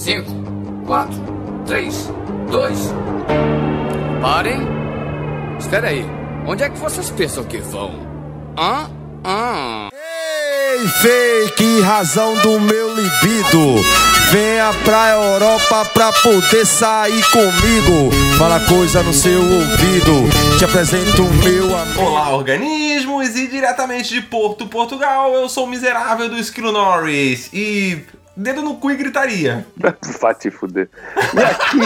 5, 4, 3, 2. Parem! Espera aí. Onde é que vocês pensam que vão? Hã? Hã? Ei, fake, razão do meu libido. Venha pra Europa pra poder sair comigo. Fala coisa no seu ouvido. Te apresento o meu amigo. Olá, organismos! E diretamente de Porto, Portugal, eu sou o miserável do Esquilo Norris. E. Dedo no cu e gritaria. Vai te fuder. E aqui.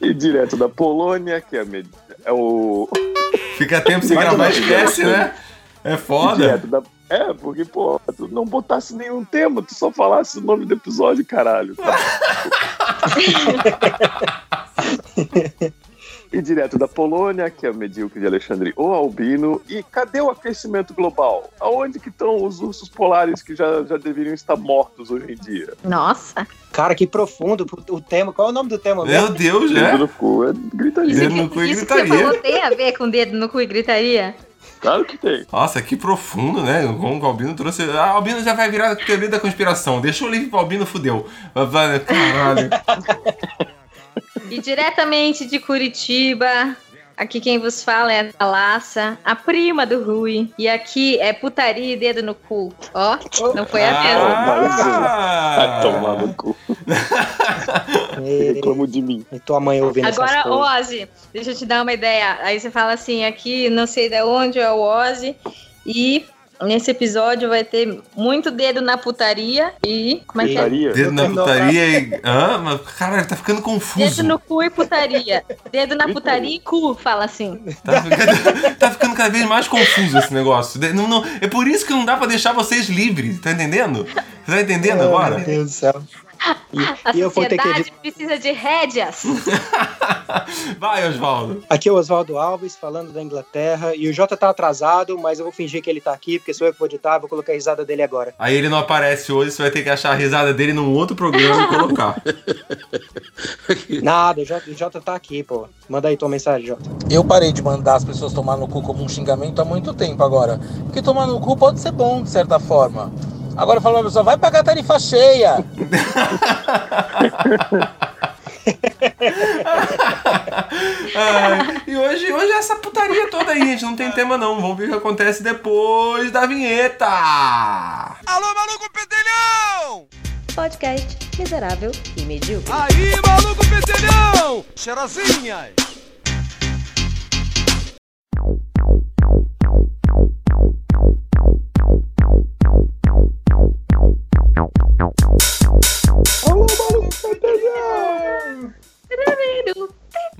e direto da Polônia, que é, med... é o. Fica tempo sem gravar, esquece, né? É e foda. direto da... É, porque, pô, tu não botasse nenhum tema, tu só falasse o nome do episódio, caralho. Tá. e direto da Polônia, que é o medíocre de Alexandre o Albino. E cadê o aquecimento global? Aonde que estão os ursos polares que já, já deveriam estar mortos hoje em dia? Nossa. Cara, que profundo o tema. Qual é o nome do tema mesmo? Meu Deus, Dedo né? no cu, é gritaria. Dedo no cu e isso que você gritaria. falou tem a ver com dedo no cu e gritaria? Claro que tem. Nossa, que profundo, né? Como o Albino trouxe. A Albino já vai virar teoria da conspiração. Deixa o livro pro Albino, fudeu. Vai- Caralho. E diretamente de Curitiba, aqui quem vos fala é a Laça, a prima do Rui. E aqui é putaria e dedo no cu. Ó, não foi a mesma. Vai Ah! tomar no cu. Reclamo de mim. e tua mãe ouvindo Agora. Ozzy, deixa eu te dar uma ideia. Aí você fala assim, aqui não sei de onde é o Ozzy. E nesse episódio vai ter muito dedo na putaria e... Como é que é? Dedo na putaria e. Hã? Mas, Caralho, tá ficando Dedo confuso. no cu e putaria. Dedo na putaria e cu, fala assim. Tá ficando, tá ficando cada vez mais confuso esse negócio. Não- não- é por isso que não dá pra deixar vocês livres, tá entendendo? Você tá entendendo Oh, agora? Meu Deus do céu. E, A e eu vou ter que precisa de rédeas. Vai, Osvaldo. Aqui é o Oswaldo Alves, falando da Inglaterra. E o Jota tá atrasado, mas eu vou fingir que ele tá aqui, porque sou eu que vou editar. Vou colocar a risada dele agora. Aí ele não aparece hoje, você vai ter que achar a risada dele num outro programa e colocar. Nada, o Jota, o Jota tá aqui, pô. Manda aí tua mensagem, Jota. Eu parei de mandar as pessoas tomar no cu como um xingamento há muito tempo agora. Porque tomar no cu pode ser bom, de certa forma. Agora eu falo pra pessoa, vai pagar tarifa cheia. Ai, e hoje, hoje é essa putaria toda aí, gente. Não tem tema não. Vamos ver o que acontece depois da vinheta. Alô, maluco pedelhão! Podcast miserável e medíocre. Aí, maluco pedelhão! Cheirosinha!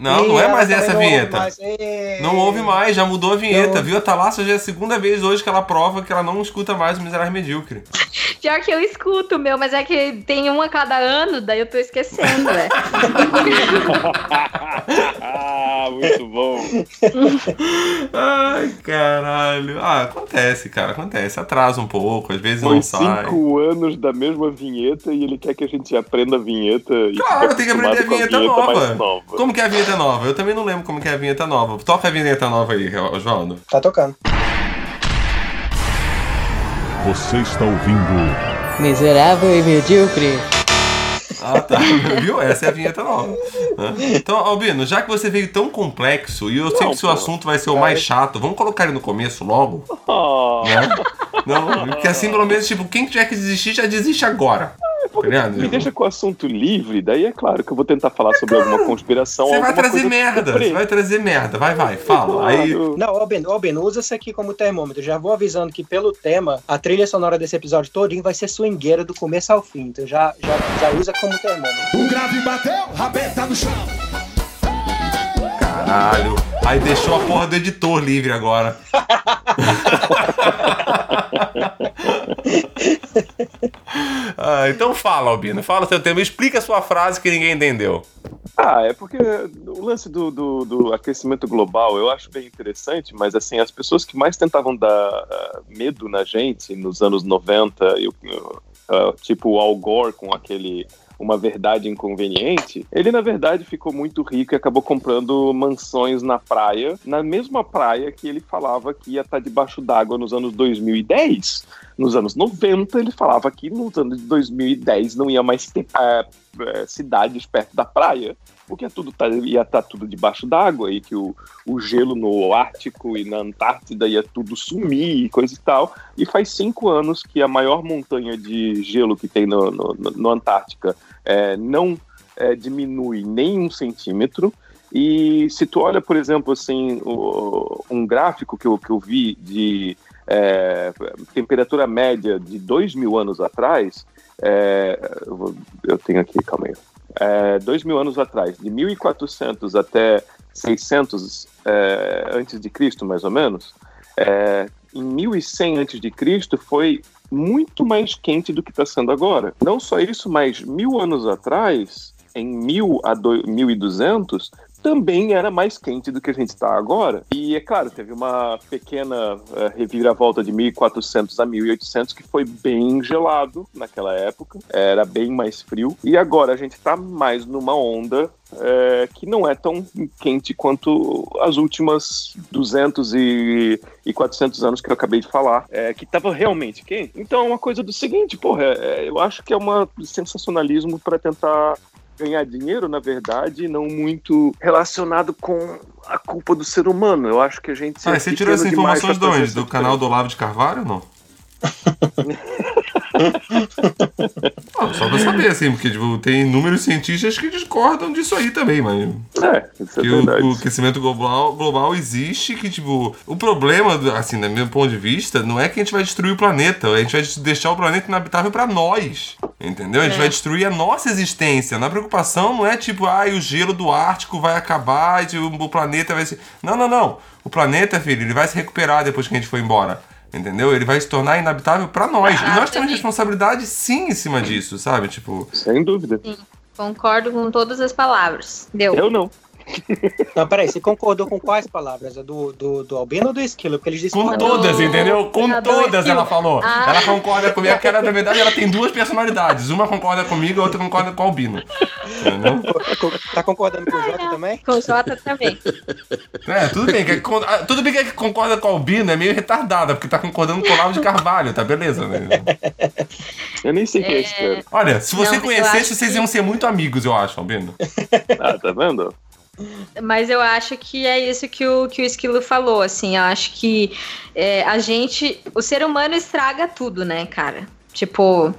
Não, não é mais essa não vinheta. mais. Não ouve mais, já mudou a vinheta, Não. viu? A Thalassa já é a segunda vez hoje que ela prova que ela não escuta mais o Miserável Medíocre. Pior que eu escuto, meu, mas é que tem um a cada ano, daí eu tô esquecendo, é. ah, muito bom. Ai, caralho. Ah, acontece, cara, acontece. Atrasa um pouco, às vezes Foi não sai. cinco anos da mesma vinheta e ele quer que a gente aprenda a vinheta. Claro, tem que aprender a vinheta com mais nova. nova. Como que é a vinheta nova? Eu também não lembro como que é a vinheta nova. Toca a vinheta nova aí, Osvaldo. Tá tocando. Você está ouvindo Miserável e medíocre. Ah, tá. Viu? Essa é a vinheta nova. né? Então, Albino, já que você veio tão complexo e eu sei Não, que seu pô. assunto vai ser o mais chato, vamos colocar ele no começo logo? Ah, Né? Não, porque assim, pelo menos, tipo, quem tiver que desistir, já desiste agora. Tá me deixa com o assunto livre, daí é claro que eu vou tentar falar sobre alguma conspiração. Você vai trazer coisa merda, você vai trazer merda. Vai, vai, fala. Aí. Claro. Não, ô Ben, ô Ben, usa isso aqui como termômetro. Já vou avisando que pelo tema, a trilha sonora desse episódio todinho vai ser swingueira do começo ao fim. Então já, já, já usa como termômetro. O grave bateu, rabeta no chão. Caralho. Aí deixou a porra do editor livre agora. Ah, então fala, Albino. Fala seu tema. Explica sua frase que ninguém entendeu. Ah, é porque o lance do, do, do aquecimento global eu acho bem interessante, mas assim, as pessoas que mais tentavam dar ah, medo na gente nos anos 90, eu, eu, ah, tipo o Al Gore com aquele uma verdade inconveniente, ele na verdade ficou muito rico e acabou comprando mansões na praia, na mesma praia que ele falava que ia estar debaixo d'água nos anos 2010. Nos anos 90, ele falava que nos anos de 2010 não ia mais ter é, é, cidades perto da praia, porque tudo tá, ia estar tudo debaixo d'água e que o, o gelo no Ártico e na Antártida ia tudo sumir e coisa e tal. E faz cinco anos que a maior montanha de gelo que tem no, no, no Antártica é, não é, diminui nem um centímetro. E se tu olha, por exemplo, assim, o, um gráfico que eu, que eu vi de é, temperatura média de dois mil anos atrás, é, eu, vou- eu tenho aqui, calma aí, é, dois mil anos atrás, de 1400 até 600 é, antes de Cristo, mais ou menos, é, em 1100 antes de Cristo foi muito mais quente do que está sendo agora. Não só isso, mas mil anos atrás, em 1000 a do- 1200, também era mais quente do que a gente está agora. E é claro, teve uma pequena eh, reviravolta de 1400 a 1800 que foi bem gelado naquela época, era bem mais frio. E agora a gente está mais numa onda eh, que não é tão quente quanto as últimas 200 e, e 400 anos que eu acabei de falar, eh, que estava realmente quente. Então é uma coisa do seguinte, porra, eh, eu acho que é um sensacionalismo para tentar ganhar dinheiro, na verdade, não muito relacionado com a culpa do ser humano. Eu acho que a gente. Ah, é você tirou essas informações de onde? Do canal do. Olavo de Carvalho ou não? Só pra saber, assim, porque tipo, tem inúmeros cientistas que discordam disso aí também, mas. É, isso é que o, verdade. o aquecimento global, global existe, que, tipo, o problema, do- assim, do meu ponto de vista, não é que a gente vai destruir o planeta, a gente vai deixar o planeta inabitável pra nós. Entendeu? A gente É. vai destruir a nossa existência. A preocupação não é tipo, ah, o gelo do Ártico vai acabar e tipo, o planeta vai se. Não, não, não. O planeta, filho, ele vai se recuperar depois que a gente for embora. Entendeu? Ele vai se tornar inabitável pra nós. E nós temos responsabilidade sim em cima disso, sabe? Tipo. Sem dúvida. Concordo com todas as palavras. Deu. Eu não. Não, peraí, você concordou com quais palavras? A Do, do, do Albino ou do Esquilo? Porque eles Com todas, entendeu? Com Ah, do todas ela falou. Ah. Ela concorda comigo, porque ela, na verdade ela tem duas personalidades. Uma concorda comigo, a outra concorda com o Albino. Entendeu? Tá concordando com o Jota também? Com o Jota também. É, tudo bem, que, é ah, tudo bem que é que concorda com o Albino é meio retardada, porque tá concordando com o Olavo de Carvalho, tá beleza, né? Eu nem sei quem é esse cara. Olha, se você Não, conhecesse, vocês que- iam ser muito amigos, eu acho, Albino. Ah, tá vendo? Mas eu acho que é isso que o, que o Esquilo falou, assim, eu acho que é, a gente, o ser humano estraga tudo, né, cara? Tipo,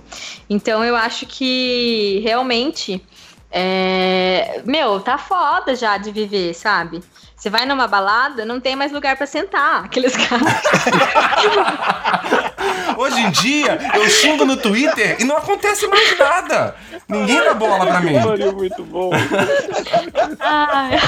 então eu acho que realmente, é, meu, tá foda já de viver, sabe? Você vai numa balada, não tem mais lugar pra sentar, aqueles caras. Hoje em dia, eu xingo no Twitter e não acontece mais nada. Ninguém dá bola pra mim. Muito bom. Ai,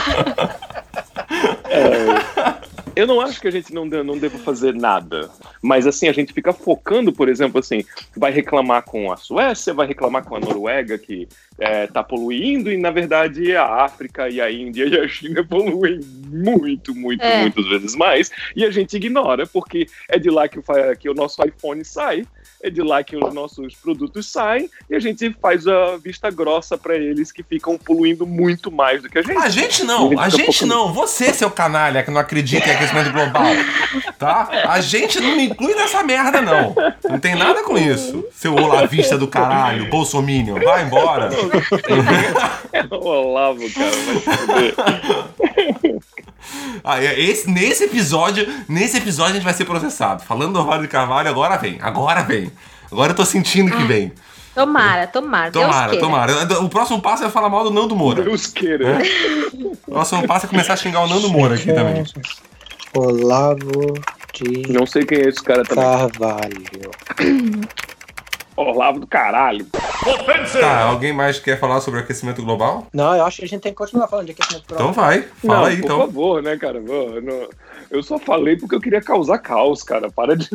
Eu não acho que a gente não, de- não deva fazer nada. Mas assim, a gente fica focando, por exemplo, assim, vai reclamar com a Suécia, vai reclamar com a Noruega que é, tá poluindo, e na verdade a África e a Índia e a China poluem muito, muito, É. muitas vezes mais. E a gente ignora, porque é de lá que o, que o nosso iPhone sai, é de lá que os nossos produtos saem, e a gente faz a vista grossa pra eles que ficam poluindo muito mais do que a gente. A gente não, a gente não. Você, seu canalha, que não acredita em aquecimento global, tá? A gente não me inclui nessa merda, não. Não tem nada com isso. Seu olavista do caralho, bolsominion, vai embora. É o Olavo, cara, vai. Ah, é- esse, nesse episódio, nesse episódio a gente vai ser processado. Falando do Olavo de Carvalho, agora vem, agora vem. Agora eu tô sentindo que vem. tomara, tomara. Deus Tomara, queira. tomara. O próximo passo é falar mal do Nando Moura. Deus queira. O próximo passo é começar a xingar o Nando Moura aqui também. Olavo de Não sei quem é esse cara também. Carvalho. Olavo do caralho. Tá, alguém mais quer falar sobre o aquecimento global? Não, eu acho que a gente tem que continuar falando de aquecimento global. Então vai, fala não, aí por então. favor, né, cara? Não- Eu só falei porque eu queria causar caos, cara. Para de.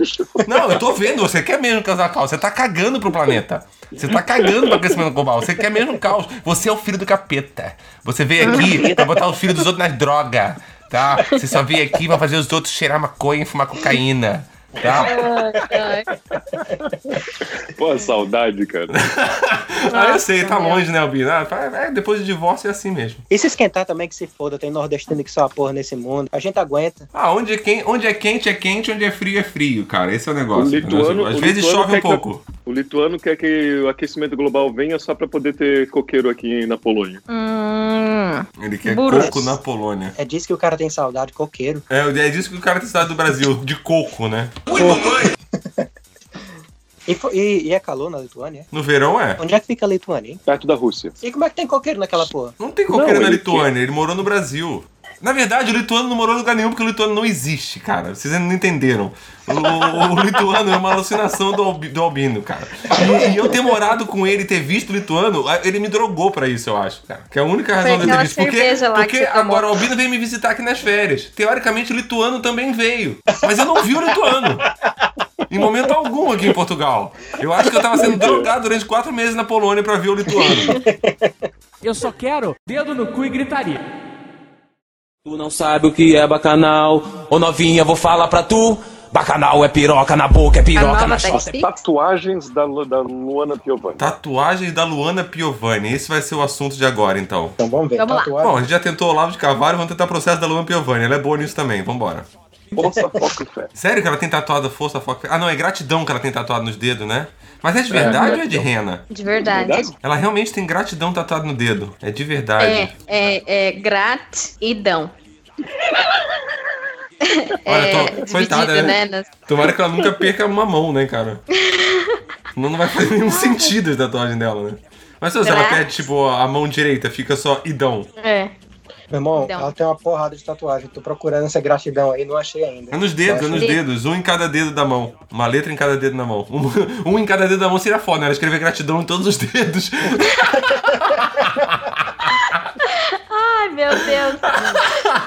Não, eu tô vendo, você quer mesmo causar caos, você tá cagando pro planeta. Você tá cagando pro aquecimento global, você quer mesmo caos. Você é o filho do capeta. Você veio aqui pra botar o filho dos outros nas drogas, tá? Você só veio aqui pra fazer os outros cheirar maconha e fumar cocaína. Tá? Ai, ai. Pô, saudade, cara. Ah, eu sei, tá longe, né, Albino? Ah, é, depois do divórcio é assim mesmo. E se esquentar também que se foda, tem nordestino que só a porra nesse mundo. A gente aguenta. Ah, onde é, quente, onde é quente é quente, onde é frio é frio, cara. Esse é o negócio. O lituano- Às o vezes lituano chove um quer que- pouco. O lituano quer que o aquecimento global venha só pra poder ter coqueiro aqui na Polônia. Hum, Ele quer Burros. coco na Polônia. É disso que o cara tem saudade, coqueiro. É, é disso que o cara tem cidade do Brasil, de coco, né? E, fo- e- e é calor na Lituânia? No verão é. Onde é que fica a Lituânia, hein? Perto da Rússia. E como é que tem coqueiro naquela porra? Não tem coqueiro Não, na Lituânia, ele morou no Brasil. Na verdade, o lituano não morou em lugar nenhum porque o lituano não existe, cara. Vocês ainda não entenderam. O, o lituano é uma alucinação do, do albino, cara. E, e eu ter morado com ele e ter visto o lituano, ele me drogou pra isso, eu acho, cara. Que é a única razão de eu ter visto. Porque, porque tomou. agora o albino veio me visitar aqui nas férias. Teoricamente, o lituano também veio. Mas eu não vi o lituano. Em momento algum aqui em Portugal. Eu acho que eu tava sendo drogado durante quatro meses na Polônia pra ver o lituano. Eu só quero dedo no cu e gritaria. Tu não sabe o que é bacanal. Ô novinha, vou falar pra tu. Bacanal é piroca na boca, é piroca na chota. Tatuagens da, Lu- da Luana Piovani. Tatuagens da Luana Piovani. Esse vai ser o assunto de agora, então. Então vamos ver. Vamos lá. Tatuagem. Bom, a gente já tentou o Olavo de Carvalho, vamos tentar o processo da Luana Piovani. Ela é boa nisso também, vambora. Força, foco e fé. Sério que ela tem tatuado força, foco... Ah, não, é gratidão que ela tem tatuado nos dedos, né? Mas é de verdade ou é de rena? de verdade. Verdade? Ela realmente tem gratidão tatuado no dedo. É de verdade. É, é, é gratidão. Olha, é, tô... dividido, coitada, né? né? Tomara que ela nunca perca uma mão, né, cara? Senão não vai fazer nenhum sentido a tatuagem dela, né? Mas se ela perde, tipo, a mão direita, fica só idão. É. Meu irmão, Então. ela tem uma porrada de tatuagem. Tô procurando essa gratidão aí, não achei ainda. É nos dedos, é nos dedos. Um em cada dedo da mão. Uma letra em cada dedo da mão. Um, um em cada dedo da mão seria foda, né? Ela escrever gratidão em todos os dedos. Ai, meu Deus.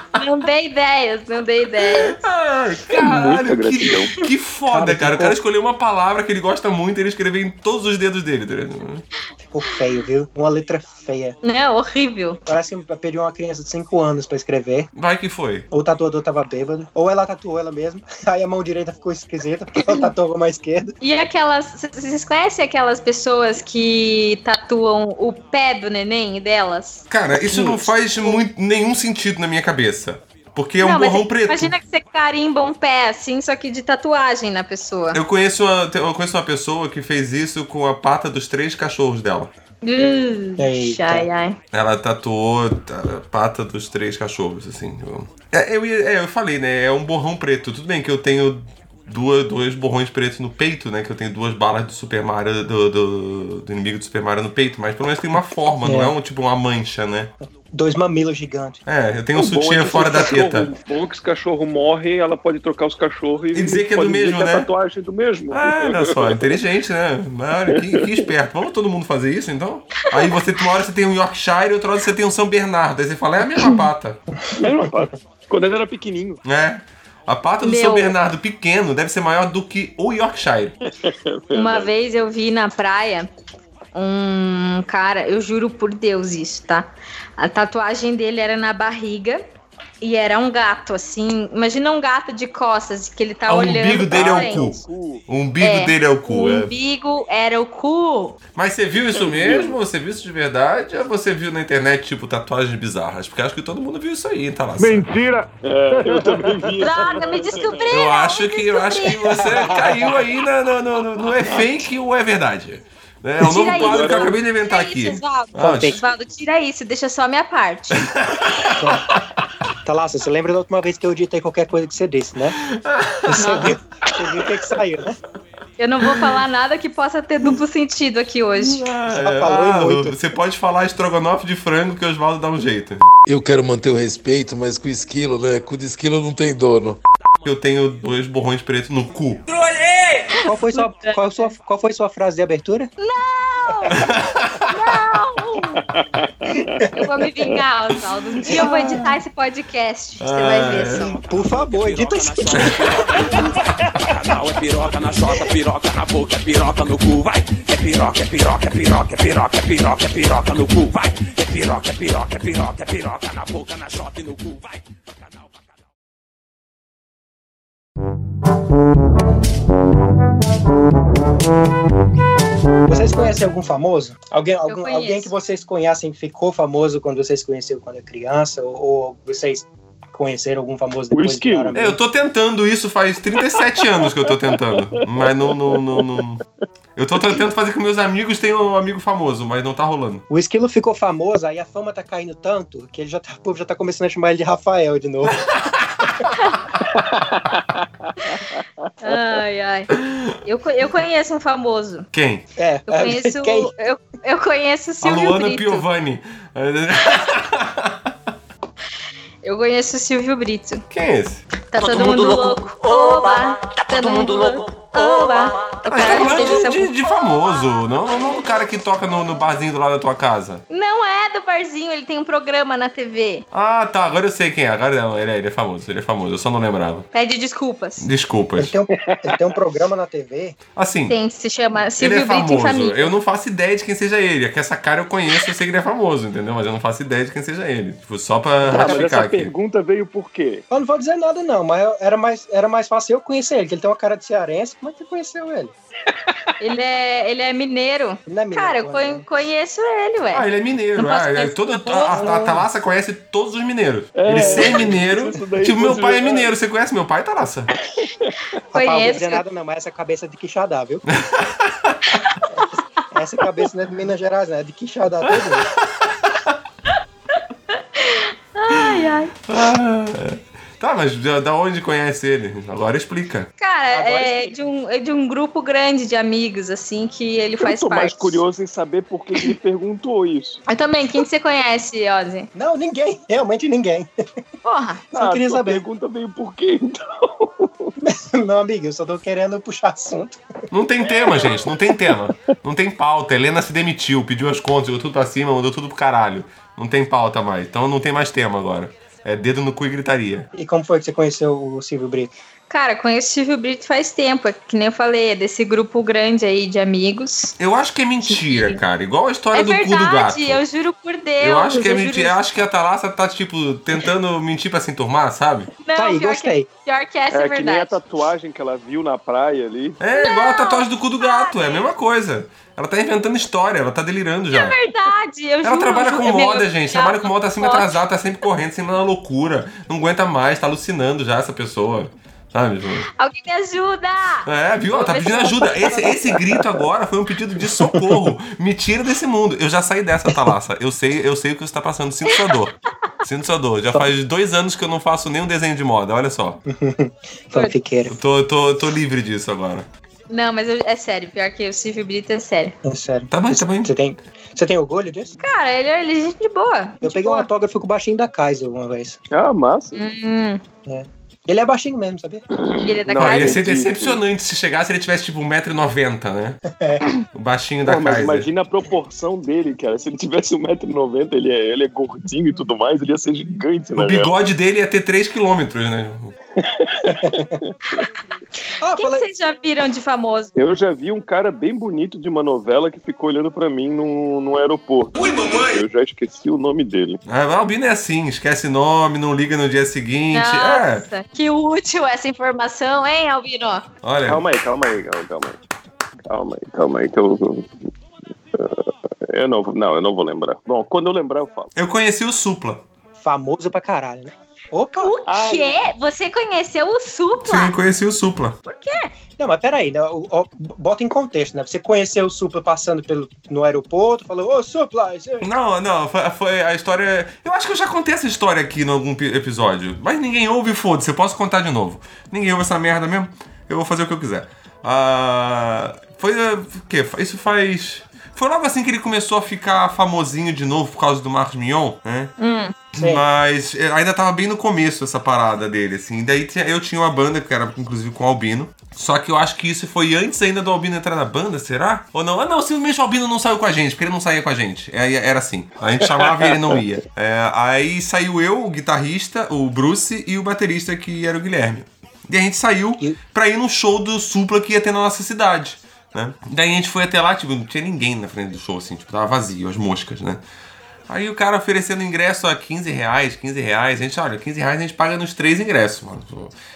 Não dei ideias, não dei ideias. Ai, Muita caralho, que, que foda, cara. O cara escolheu uma palavra que ele gosta muito e ele escreveu em todos os dedos dele. tá ligado? Ficou feio, viu? Uma letra feia. Não, horrível. Parece que pediu uma criança de 5 anos pra escrever. Vai que foi. Ou o tatuador tava bêbado. Ou ela tatuou ela mesma. Aí a mão direita ficou esquisita, porque ela tatuou com a mão esquerda. E aquelas. Vocês conhecem aquelas pessoas que tatuam o pé do neném delas? Cara, isso não faz muito, nenhum sentido na minha cabeça. Porque é um Não, mas borrão preto. Imagina que você carimba um pé assim, só que de tatuagem na pessoa. Eu conheço, uma, eu conheço uma pessoa que fez isso com a pata dos três cachorros dela. Uh, Eita. ai, ai. Ela tatuou a pata dos três cachorros, assim. Eu, é, eu, é, eu falei, né? É um borrão preto. Tudo bem que eu tenho duas, dois borrões pretos no peito, né? Que eu tenho duas balas do Super Mario, do, do, do inimigo do Super Mario no peito, mas pelo menos tem uma forma, não é um tipo uma mancha, né? Dois mamilos gigantes. É, eu tenho um é sutiã fora da os cachorro- teta. O bom é que se o cachorro morre, ela pode trocar os cachorros e, E dizer que é do mesmo, né? É tatuagem do mesmo. Ah, olha só, inteligente, né? Olha, que, que esperto. Vamos todo mundo fazer isso, então? Aí você, uma hora você tem um Yorkshire, outra hora você tem um São Bernardo. Aí você fala, é a mesma pata. Mesma pata. Quando ele era pequenininho. É. A pata do Meu. São Bernardo pequeno deve ser maior do que o Yorkshire. Uma vez eu vi na praia um cara, eu juro por Deus isso, tá? A tatuagem dele era na barriga e era um gato, assim. Imagina um gato de costas que ele tá Ah, o olhando. umbigo pra dele é o cu. O umbigo É, dele é o cu, O é. umbigo era o cu. Mas você viu isso mesmo? Você viu isso de verdade? Ou você viu na internet, tipo, tatuagens bizarras? Porque acho que todo mundo viu isso aí, tá lá. Mentira! É, eu também vi. Droga, me descobriram! Eu acho que, eu acho que você caiu aí na- no, no, no, no é fake ou é verdade. É um novo quadro isso. que eu acabei de inventar Tira aqui. isso, Osvaldo. Ah, Osvaldo, tira isso, deixa só a minha parte. Tá lá, você lembra da última vez que eu ditei qualquer coisa que você disse, né? Você viu, você viu o que, que saiu, né? Eu não vou falar nada que possa ter duplo sentido aqui hoje. Falou ah, muito. Você pode falar estrogonofe de frango que o Oswaldo dá um jeito. Eu quero manter o respeito, mas com esquilo, né? Com de esquilo não tem dono. Eu tenho dois borrões pretos no cu. Qual foi sua, qual sua, qual foi sua frase de abertura? Eu vou me vingar, Osvaldo. Um dia eu vou editar esse podcast. Você vai ver só. Por favor, edita isso. Bacanal é piroca na chota, piroca na boca, é piroca no cu, vai. É piroca, é piroca, é piroca, é piroca, é piroca, é piroca no cu, vai. É piroca, é piroca, é piroca, é piroca na boca, na chota e no cu, vai. Bacanal, bacanal. Vocês conhecem algum famoso? Alguém, algum, alguém que vocês conhecem ficou famoso quando vocês conheceram quando é criança? Ou, ou vocês conheceram algum famoso depois de É, eu tô tentando isso faz 37 anos que eu tô tentando. Mas não, não, não, não- Eu tô tentando fazer com que meus amigos tenham um amigo famoso, mas não tá rolando. O Esquilo ficou famoso, aí a fama tá caindo tanto que ele já tá, o povo já tá começando a chamar ele de Rafael de novo. Ai, ai. Eu, eu conheço um famoso. Quem? É, Eu conheço, quem? eu, eu conheço o A Silvio Luana Brito. Piovani. Eu conheço o Silvio Brito. Quem é esse? Tá todo, mundo louco. Oba! Tá todo mundo louco. Oba! O Ah, tá cara falando essa de, de, de famoso, não, não, não do cara que toca no, no barzinho do lado da tua casa. Não é do barzinho, ele tem um programa na TV. Ah, tá, agora eu sei quem é. Agora não, ele é, ele é famoso, ele é famoso, eu só não lembrava. Pede desculpas. Ele Desculpas. tem, um, ele tem um programa na TV. Assim, Tem, se chama ele Silvio é Brito e famoso. Família. Eu não faço ideia de quem seja ele. É que essa cara eu conheço, eu sei que ele é famoso, entendeu? Mas eu não faço ideia de quem seja ele. Tipo, só pra Ah, mas ratificar essa aqui. pergunta veio por quê? Eu não vou dizer nada, não, mas era mais, era mais fácil eu conhecer ele, que ele tem uma cara de cearense. Como é que você conheceu ele? Ele é, ele é mineiro. Ele é mineiro, Cara, eu con- né? conheço ele, ué. Ah, ele é mineiro. Ah, é, todo, a, a, não. a Talassa conhece todos os mineiros. É, ele ser mineiro. isso daí Tipo, meu pai é mineiro. Você conhece meu pai, Talassa? Rapaz, não Conheço. dizer nada, não, mas essa cabeça é de Quixadá, viu? essa, essa cabeça não é de Minas Gerais, não, é de Quixadá todo mundo. Ai, ai. Tá, mas da, onde conhece ele? Agora explica. Cara, Agora é de, um, é de um grupo grande de amigos, assim, que ele Eu faz tô mais parte. curioso em saber por que ele perguntou isso. Eu também, quem que você conhece, Ozzy? Não, ninguém, realmente ninguém. Porra, Só queria a sua saber. pergunta veio por quê, então? Não, amigo, eu só tô querendo puxar assunto. Não tem tema, gente. Não tem tema. Não tem pauta. Helena se demitiu, pediu as contas, jogou tudo pra cima, mandou tudo pro caralho. Não tem pauta mais. Então não tem mais tema agora. É dedo no cu e gritaria. E como foi que você conheceu o Silvio Brito? Cara, conheço o Silvio Brito faz tempo, é que nem eu falei, é desse grupo grande aí de amigos. Eu acho que é mentira, cara. Igual a história é do cu do gato. verdade, eu juro por Deus. Eu acho que é juro- mentira. Eu acho que a Thalassa tá, tipo, tentando mentir pra se enturmar, sabe? Não, Tá aí, pior gostei. Que, pior que essa é, É que nem a verdade. tatuagem que ela viu na praia ali. É igual a tatuagem do cu do gato. É a mesma coisa. Ela tá inventando história, ela tá delirando já. É verdade, eu Ela juro. trabalha com moda, gente. Trabalha com moda, tá sempre atrasada, tá sempre correndo, sempre na loucura. Não aguenta mais, tá alucinando já essa pessoa. Sabe? Ju? Alguém me ajuda! É, viu? Ela tá pedindo ajuda. Esse, esse grito agora foi um pedido de socorro. Me tira desse mundo. Eu já saí dessa, Thalassa. Eu sei, eu sei o que você tá passando. Sinto sua dor. Sinto sua dor. Já faz dois anos que eu não faço nenhum desenho de moda, olha só. Fanfiqueira. Eu tô, tô, tô livre disso agora. Não, mas eu- é sério, pior que o Silvio Brito é sério. É sério. Tá bom, tá bom. Você tem, você tem orgulho disso? Cara, ele é ele é gente de boa. Eu gente peguei um boa. autógrafo com o baixinho da Kaiser uma vez. Ah, massa. Hum, Ele é baixinho mesmo, sabia? ele é da Não, ia ser decepcionante se chegasse e ele tivesse tipo 1,90m, né? O baixinho da Pô, mas Kaiser. imagina a proporção dele, cara. Se ele tivesse 1,90m, ele é, ele é gordinho e tudo mais, ele ia ser gigante, né? O bigode dele ia ter 3km, né? Ah, Quem falei. vocês já viram de famoso? Eu já vi um cara bem bonito de uma novela que ficou olhando pra mim no, no aeroporto. Eu já esqueci o nome dele. Ah, o Albino é assim, esquece nome, não liga no dia seguinte. É, Nossa, que útil essa informação, hein, Albino? olha. Calma aí, calma aí, calma, calma aí. Calma aí, calma aí, que eu. eu- Eu não, vou- não, eu não vou lembrar. Bom, quando eu lembrar, eu falo. Eu conheci o Supla. Famoso pra caralho, né? Opa! O quê? Você conheceu o Supla? Sim, conheci o Supla. Não, mas peraí, né? o- o- bota em contexto, né? Você conheceu o Supla passando pelo, no aeroporto, falou, ô Supla, isso. Não, não, foi, foi a história. Eu acho que eu já contei essa história aqui em algum pi- episódio. Mas ninguém ouve, foda-se, eu posso contar de novo. Ninguém ouve essa merda mesmo. Eu vou fazer o que eu quiser. Ah, foi. eh, O quê? Isso faz. Foi logo assim que ele começou a ficar famosinho de novo por causa do Marcos Mignon, né? Sim. Mas eh, ainda tava bem no começo essa parada dele, assim. Daí eu tinha uma banda que era inclusive com o Albino. Só que eu acho que isso foi antes ainda do Albino entrar na banda, será? Ou não? Ah, não, simplesmente o Albino não saiu com a gente, porque ele não saía com a gente. É, Era assim. A gente chamava e ele não ia. É, aí saiu eu, o guitarrista, o Bruce e o baterista que era o Guilherme. E a gente saiu E- pra ir no show do Supla que ia ter na nossa cidade. Né? Daí a gente foi até lá, tipo, não tinha ninguém na frente do show, assim, tipo, tava vazio, as moscas, né? Aí o cara oferecendo ingresso a 15 reais, 15 reais. A gente, olha, 15 reais a gente paga nos três ingressos, mano.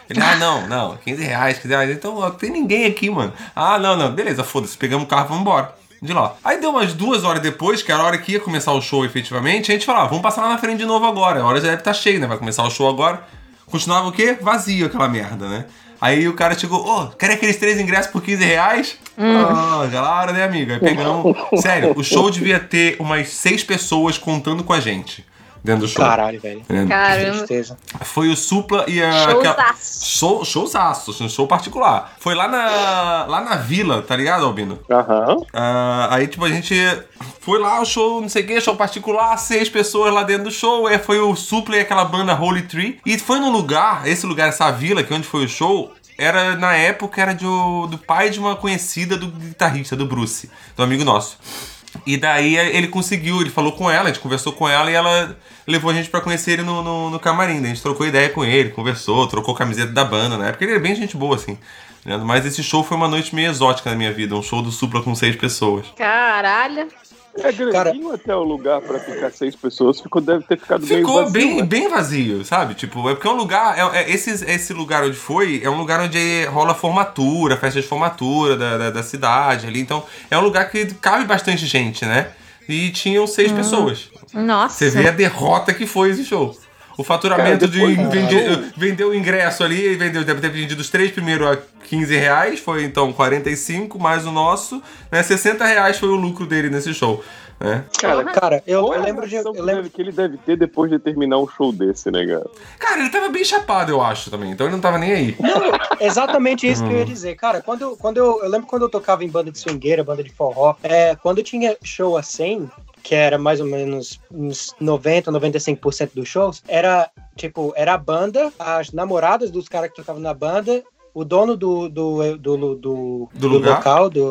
Ele, ah, não, não, 15 reais, 15 reais. Então, ó, tem ninguém aqui, mano. Ah, não, não, beleza, foda-se, pegamos o carro vamos embora. De lá. Aí deu umas duas horas depois, que era a hora que ia começar o show efetivamente, a gente falava, vamos passar lá na frente de novo agora. A hora já deve estar cheia, né? Vai começar o show agora. Continuava o quê? Vazio aquela merda, né? Aí o cara chegou, ô, quer aqueles três ingressos por 15 reais? Ah, claro, né, amiga? Aí pegamos. Sério, o show devia ter umas seis pessoas contando com a gente. Dentro do show. Caralho, velho. É. Caramba. Foi o Supla e a. Showzaço. Show, showzaço, assim, show particular. Foi lá na, lá na vila, tá ligado, Albino? Aham. Ah, aí, tipo, a gente foi lá, o show, não sei o que, show particular, seis pessoas lá dentro do show. Aí foi o Supla e aquela banda Holy Tree. E foi num lugar, esse lugar, essa vila, que é onde foi o show, era, na época, era de, do pai de uma conhecida do guitarrista, do Bruce, do amigo nosso. E daí ele conseguiu, ele falou com ela, a gente conversou com ela e ela levou a gente pra conhecer ele no, no, no camarim. Daí a gente trocou ideia com ele, conversou, trocou camiseta da banda na época. Ele era bem gente boa, assim. né? Mas esse show foi uma noite meio exótica na minha vida, um show do Supla com seis pessoas. Caralho. É grandinho até o lugar pra ficar seis pessoas, ficou, deve ter ficado meio Ficou vazio, bem, né? bem vazio, sabe? Tipo, é porque é um lugar. É, é- esse, esse lugar onde foi é um lugar onde rola formatura, festa de formatura da, da, da cidade ali. Então, é um lugar que cabe bastante gente, né? E tinham seis pessoas. Nossa. Você vê a derrota que foi esse show. O faturamento Cara, depois- de vender, vender o ingresso ali, vendeu, deve ter vendido os três primeiros a 15 reais, foi então 45, mais o nosso, né? 60 reais foi o lucro dele nesse show. Né? Cara, Cara, eu, eu lembro de. Eu que, lembro, deve- que ele deve ter depois de terminar um show desse, né, cara? Cara, ele tava bem chapado, eu acho, também, então ele não tava nem aí. Exatamente isso que eu ia dizer. Cara, quando, eu- quando eu, eu lembro quando eu tocava em banda de swingueira, banda de forró, é, quando tinha show assim, que era mais ou menos uns 90, 95% dos shows, era tipo, era a banda, as namoradas dos caras que tocavam na banda, o dono do, do, do, do, do, local, do,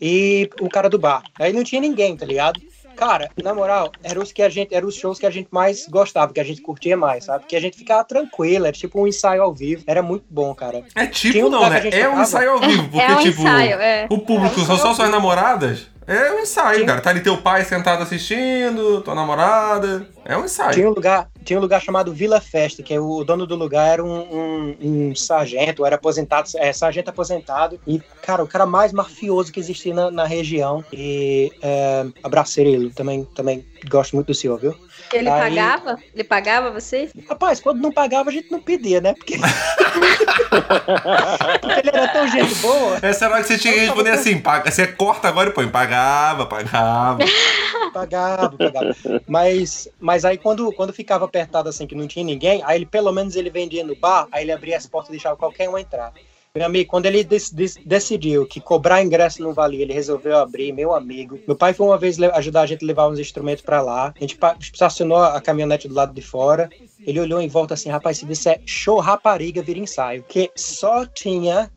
e o cara do bar. Aí não tinha ninguém, tá ligado? Cara, na moral, eram os que a gente, eram os shows que a gente mais gostava, que a gente curtia mais, sabe? Que a gente ficava tranquilo, era tipo um ensaio ao vivo, era muito bom, cara. É tipo um não, né? É um ensaio ao vivo, porque é um tipo, ensaio, é. o público É um são só suas namoradas. É um ensaio, Tinha- cara. Tá ali teu pai sentado assistindo, tua namorada. É um ensaio. Tinha um lugar, tinha um lugar chamado Vila Festa, que é o dono do lugar era um, um- um sargento, era aposentado, é, sargento aposentado, e, cara, o cara mais mafioso que existia na, na região. E é, abracei ele, também, também gosto muito do senhor, viu? Ele Aí- pagava? Ele pagava vocês? Rapaz, quando não pagava, a gente não pedia, né? Porque, Porque ele era tão gente boa, Essa era a hora que você tinha que responder assim, paga, você corta agora e põe, pagava, pagava. pagava, pagava. Mas, mas aí quando, quando ficava apertado assim, que não tinha ninguém, aí ele pelo menos ele vendia no bar, aí ele abria as portas e deixava qualquer um entrar. Meu amigo, quando ele dec- dec- decidiu que cobrar ingresso não valia, ele resolveu abrir, meu amigo. Meu pai foi uma vez ajudar a gente a levar uns instrumentos pra lá. A gente estacionou a caminhonete do lado de fora. Ele olhou em volta assim, rapaz, se disser show rapariga, vira ensaio. Que só tinha.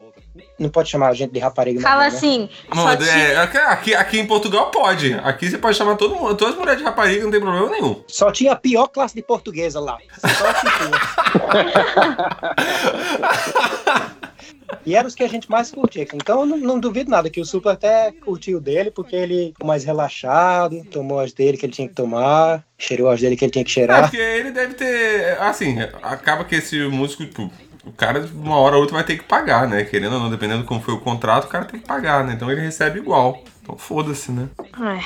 Não pode chamar a gente de rapariga. Fala mais, né? assim. Só é, aqui, aqui em Portugal pode. Aqui você pode chamar todo mundo, todas as mulheres de rapariga, não tem problema nenhum. Só tinha a pior classe de portuguesa lá. Só tinha. E eram os que a gente mais curtia. Então eu não, não duvido nada que o Supla até curtiu dele, porque ele ficou mais relaxado, tomou as dele que ele tinha que tomar, cheirou as dele que ele tinha que É, cheirar. porque ele deve ter. Assim, acaba que esse músico, tipo, o cara, uma hora ou outra, vai ter que pagar, né? Querendo ou não, dependendo de como foi o contrato, o cara tem que pagar, né? Então ele recebe igual. Então foda-se, né? Ai.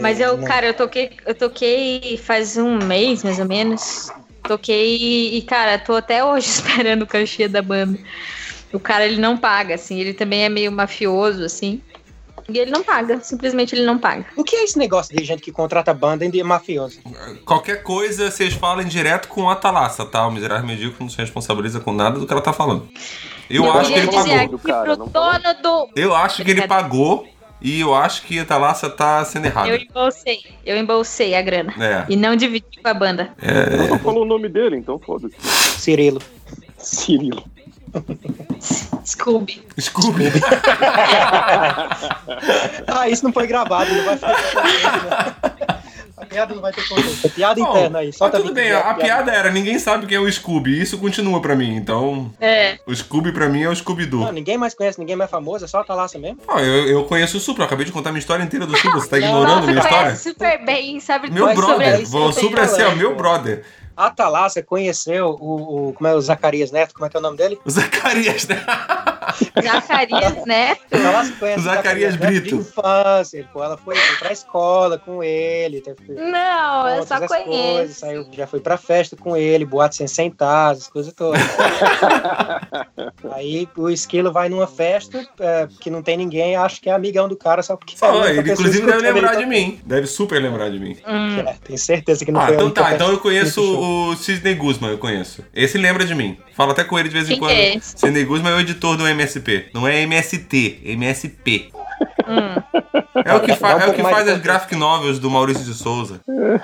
Mas eu, não- cara, eu toquei, eu toquei faz um mês, mais ou menos. Toquei e, e, cara, tô até hoje esperando o cachê da banda. O cara, ele não paga, assim. Ele também é meio mafioso, assim. E ele não paga. Simplesmente ele não paga. O que é esse negócio de gente que contrata banda de mafioso? Qualquer coisa, vocês falem direto com a Thalassa, tá? O miserável medíocre não se responsabiliza com nada do que ela tá falando. Eu acho que ele pagou. cara. Eu acho que ele pagou e eu acho que a Thalassa tá sendo errada. Eu embolsei. Eu embolsei a grana. É. E não dividi com a banda. É, Não falou o nome dele, então foda-se. Cirilo. Cirilo. Scooby. Scooby. Ah, isso não foi gravado, não vai ficar. piada não vai ter contexto. É piada Bom, interna aí. Mas Solta tudo a bem, a, a piada era, ninguém sabe quem é o Scooby, isso continua pra mim, então... É. O Scooby pra mim é o Scooby-Doo. Não, ninguém mais conhece, ninguém mais famoso, é só a Thalassa mesmo. Ah, eu, eu conheço o Supra, eu acabei de contar minha história inteira do Supra, você tá ignorando Nossa, minha história? conhece super bem, sabe Meu sobre brother, isso. o Supra é seu, meu brother. A Thalassa conheceu o, o, como é o Zacarias Neto, como é que é o nome dele? O Zacarias, né? Zacarias Neto. A Thalassa conhece O Zacarias Neto Brito. de infância, pô, ela foi, foi pra escola com ele, teve Não, eu só conheço. coisas, saiu, já foi pra festa com ele, boate sem sentar, as coisas todas. Aí o Esquilo vai numa festa é, que não tem ninguém, acha que é amigão do cara só porque... é a Ó, única ele pessoa inclusive deve lembrar de mim. Deve super lembrar de mim. Hum. É, tenho certeza que não Ah, foi então única tá. Então eu conheço. O Sidney Guzman, eu conheço. Esse lembra de mim. Fala até com ele de vez em Quem quando. é esse? Sidney Guzman é o editor do MSP. Não é MST, é MSP. Hum. É o que, fa é o que faz as graphic novels do Maurício de Souza. Hum.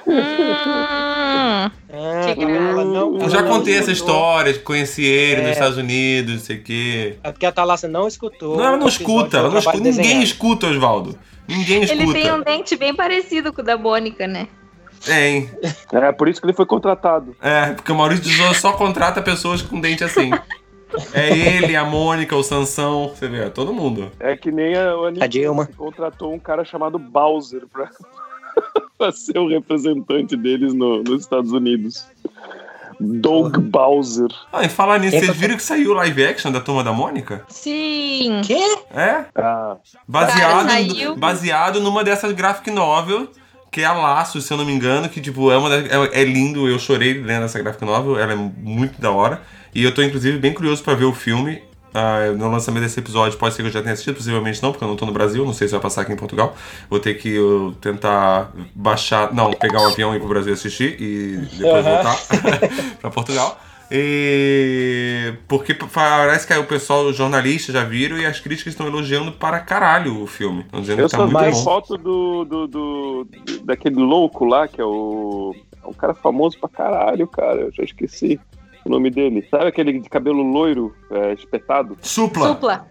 Que ela não- Eu ela já contei essa história, de conheci ele É. nos Estados Unidos, não sei o quê. É porque a Thalassa não escutou. Não, ela não escuta, ela não escuta. Ninguém escuta, Osvaldo. Ninguém escuta. Ele tem um dente bem parecido com o da Mônica, né? É, hein? É por isso que ele foi contratado. É, porque o Maurício de Souza só contrata pessoas com dente assim. É ele, a Mônica, o Sansão, você vê, é todo mundo. É que nem a, a A Dilma. contratou um cara chamado Bowser pra, pra ser o representante deles no- nos Estados Unidos. Doug Bowser. Ah, e falar nisso, vocês viram que saiu o live action da Turma da Mônica? Sim. Quê? É? Ah, Baseado, Cara, baseado numa dessas graphic novel, que é a Laços, se eu não me engano, que tipo, é, uma das- é, é lindo, eu chorei lendo essa graphic novel, ela é muito da hora. E eu tô, inclusive, bem curioso pra ver o filme. Ah, no lançamento desse episódio, pode ser que eu já tenha assistido, possivelmente não, porque eu não tô no Brasil, não sei se vai passar aqui em Portugal. Vou ter que eu, tentar baixar, não, pegar um avião e ir pro Brasil assistir e depois Aham. voltar pra Portugal. E... Porque parece que aí o pessoal, os jornalistas já viram e as críticas estão elogiando para caralho o filme. Estão dizendo eu que tá só muito vi a bom. foto do, do, do- daquele louco lá, que é o. É um cara famoso pra caralho, cara. Eu já esqueci o nome dele. Sabe aquele de cabelo loiro, é, espetado? Supla. Supla.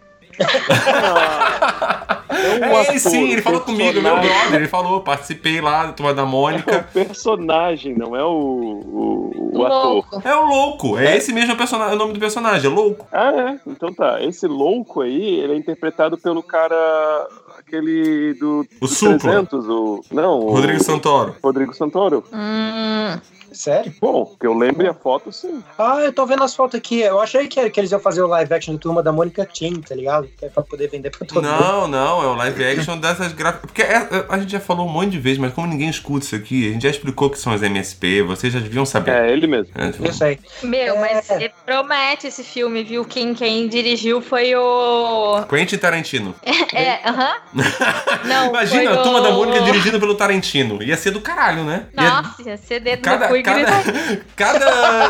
É, É ele sim, ele falou comigo, meu brother. Ele falou, participei lá da turma da É o Mônica. personagem, não é o, o, o O ator. louco. É o louco, é esse mesmo personagem, o nome do personagem, é louco. Ah, é? Então tá. Esse louco aí, ele é interpretado pelo cara. aquele do. O do Supla. 300, o. Não, o. Rodrigo Santoro. Rodrigo Santoro. Hum. Sério? Bom, que eu lembre a foto, sim. Ah, eu tô vendo as fotos aqui. Eu achei que, que eles iam fazer o live action do Turma da Mônica Team, tá ligado? Que é pra poder vender pra todo mundo. Não, não, é o live action dessas gráficas. Porque é- é- a gente já falou um monte de vezes, mas como ninguém escuta isso aqui, a gente já explicou que são as MSP, vocês já deviam saber. É, ele mesmo. É, tipo, Eu sei. Meu, mas É. ele promete esse filme, viu? Quem, quem dirigiu foi o. Quentin Tarantino. É, aham. Não, Imagina foi a turma o... da Mônica dirigida pelo Tarantino. Ia ser do caralho, né? Ia- Nossa, ia ser dedo Cada, e cada, gritaria. cada,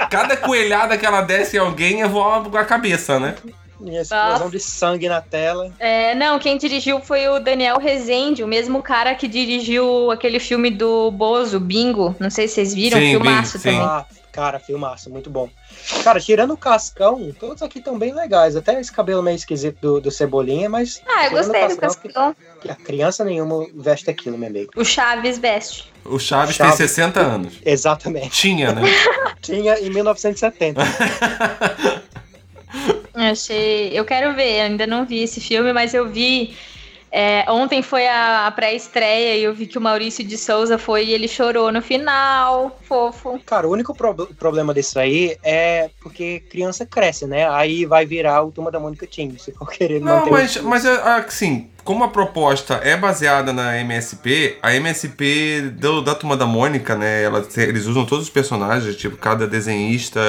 cada coelhada que ela desce em alguém ia voar a cabeça, né? E a explosão Nossa. de sangue na tela. É, não, quem dirigiu foi o Daniel Rezende, o mesmo cara que dirigiu aquele filme do Bozo, Bingo. Não sei se vocês viram, Sim, filmaço Bingo, sim. também. Ah, cara, filmaço, muito bom. Cara, tirando o Cascão, todos aqui estão bem legais. Até esse cabelo meio esquisito do, do Cebolinha, mas Ah, eu gostei do o Cascão, Cascão. que a criança nenhuma veste aquilo, meu amigo. O Chaves veste. O Chaves, Chaves. tem 60 anos. Exatamente. Tinha, né? Tinha em 1970. Eu achei. Eu quero ver, eu ainda não vi esse filme, mas eu vi. É, ontem foi a, a pré-estreia e eu vi que o Maurício de Souza foi e ele chorou no final. Fofo. Cara, o único prob- problema disso aí é porque criança cresce, né? Aí vai virar o Turma da Mônica Team, se for querer Não, mas, mas assim, como a proposta é baseada na MSP, a MSP do- da Turma da Mônica, né? ela- eles usam todos os personagens, tipo, cada desenhista,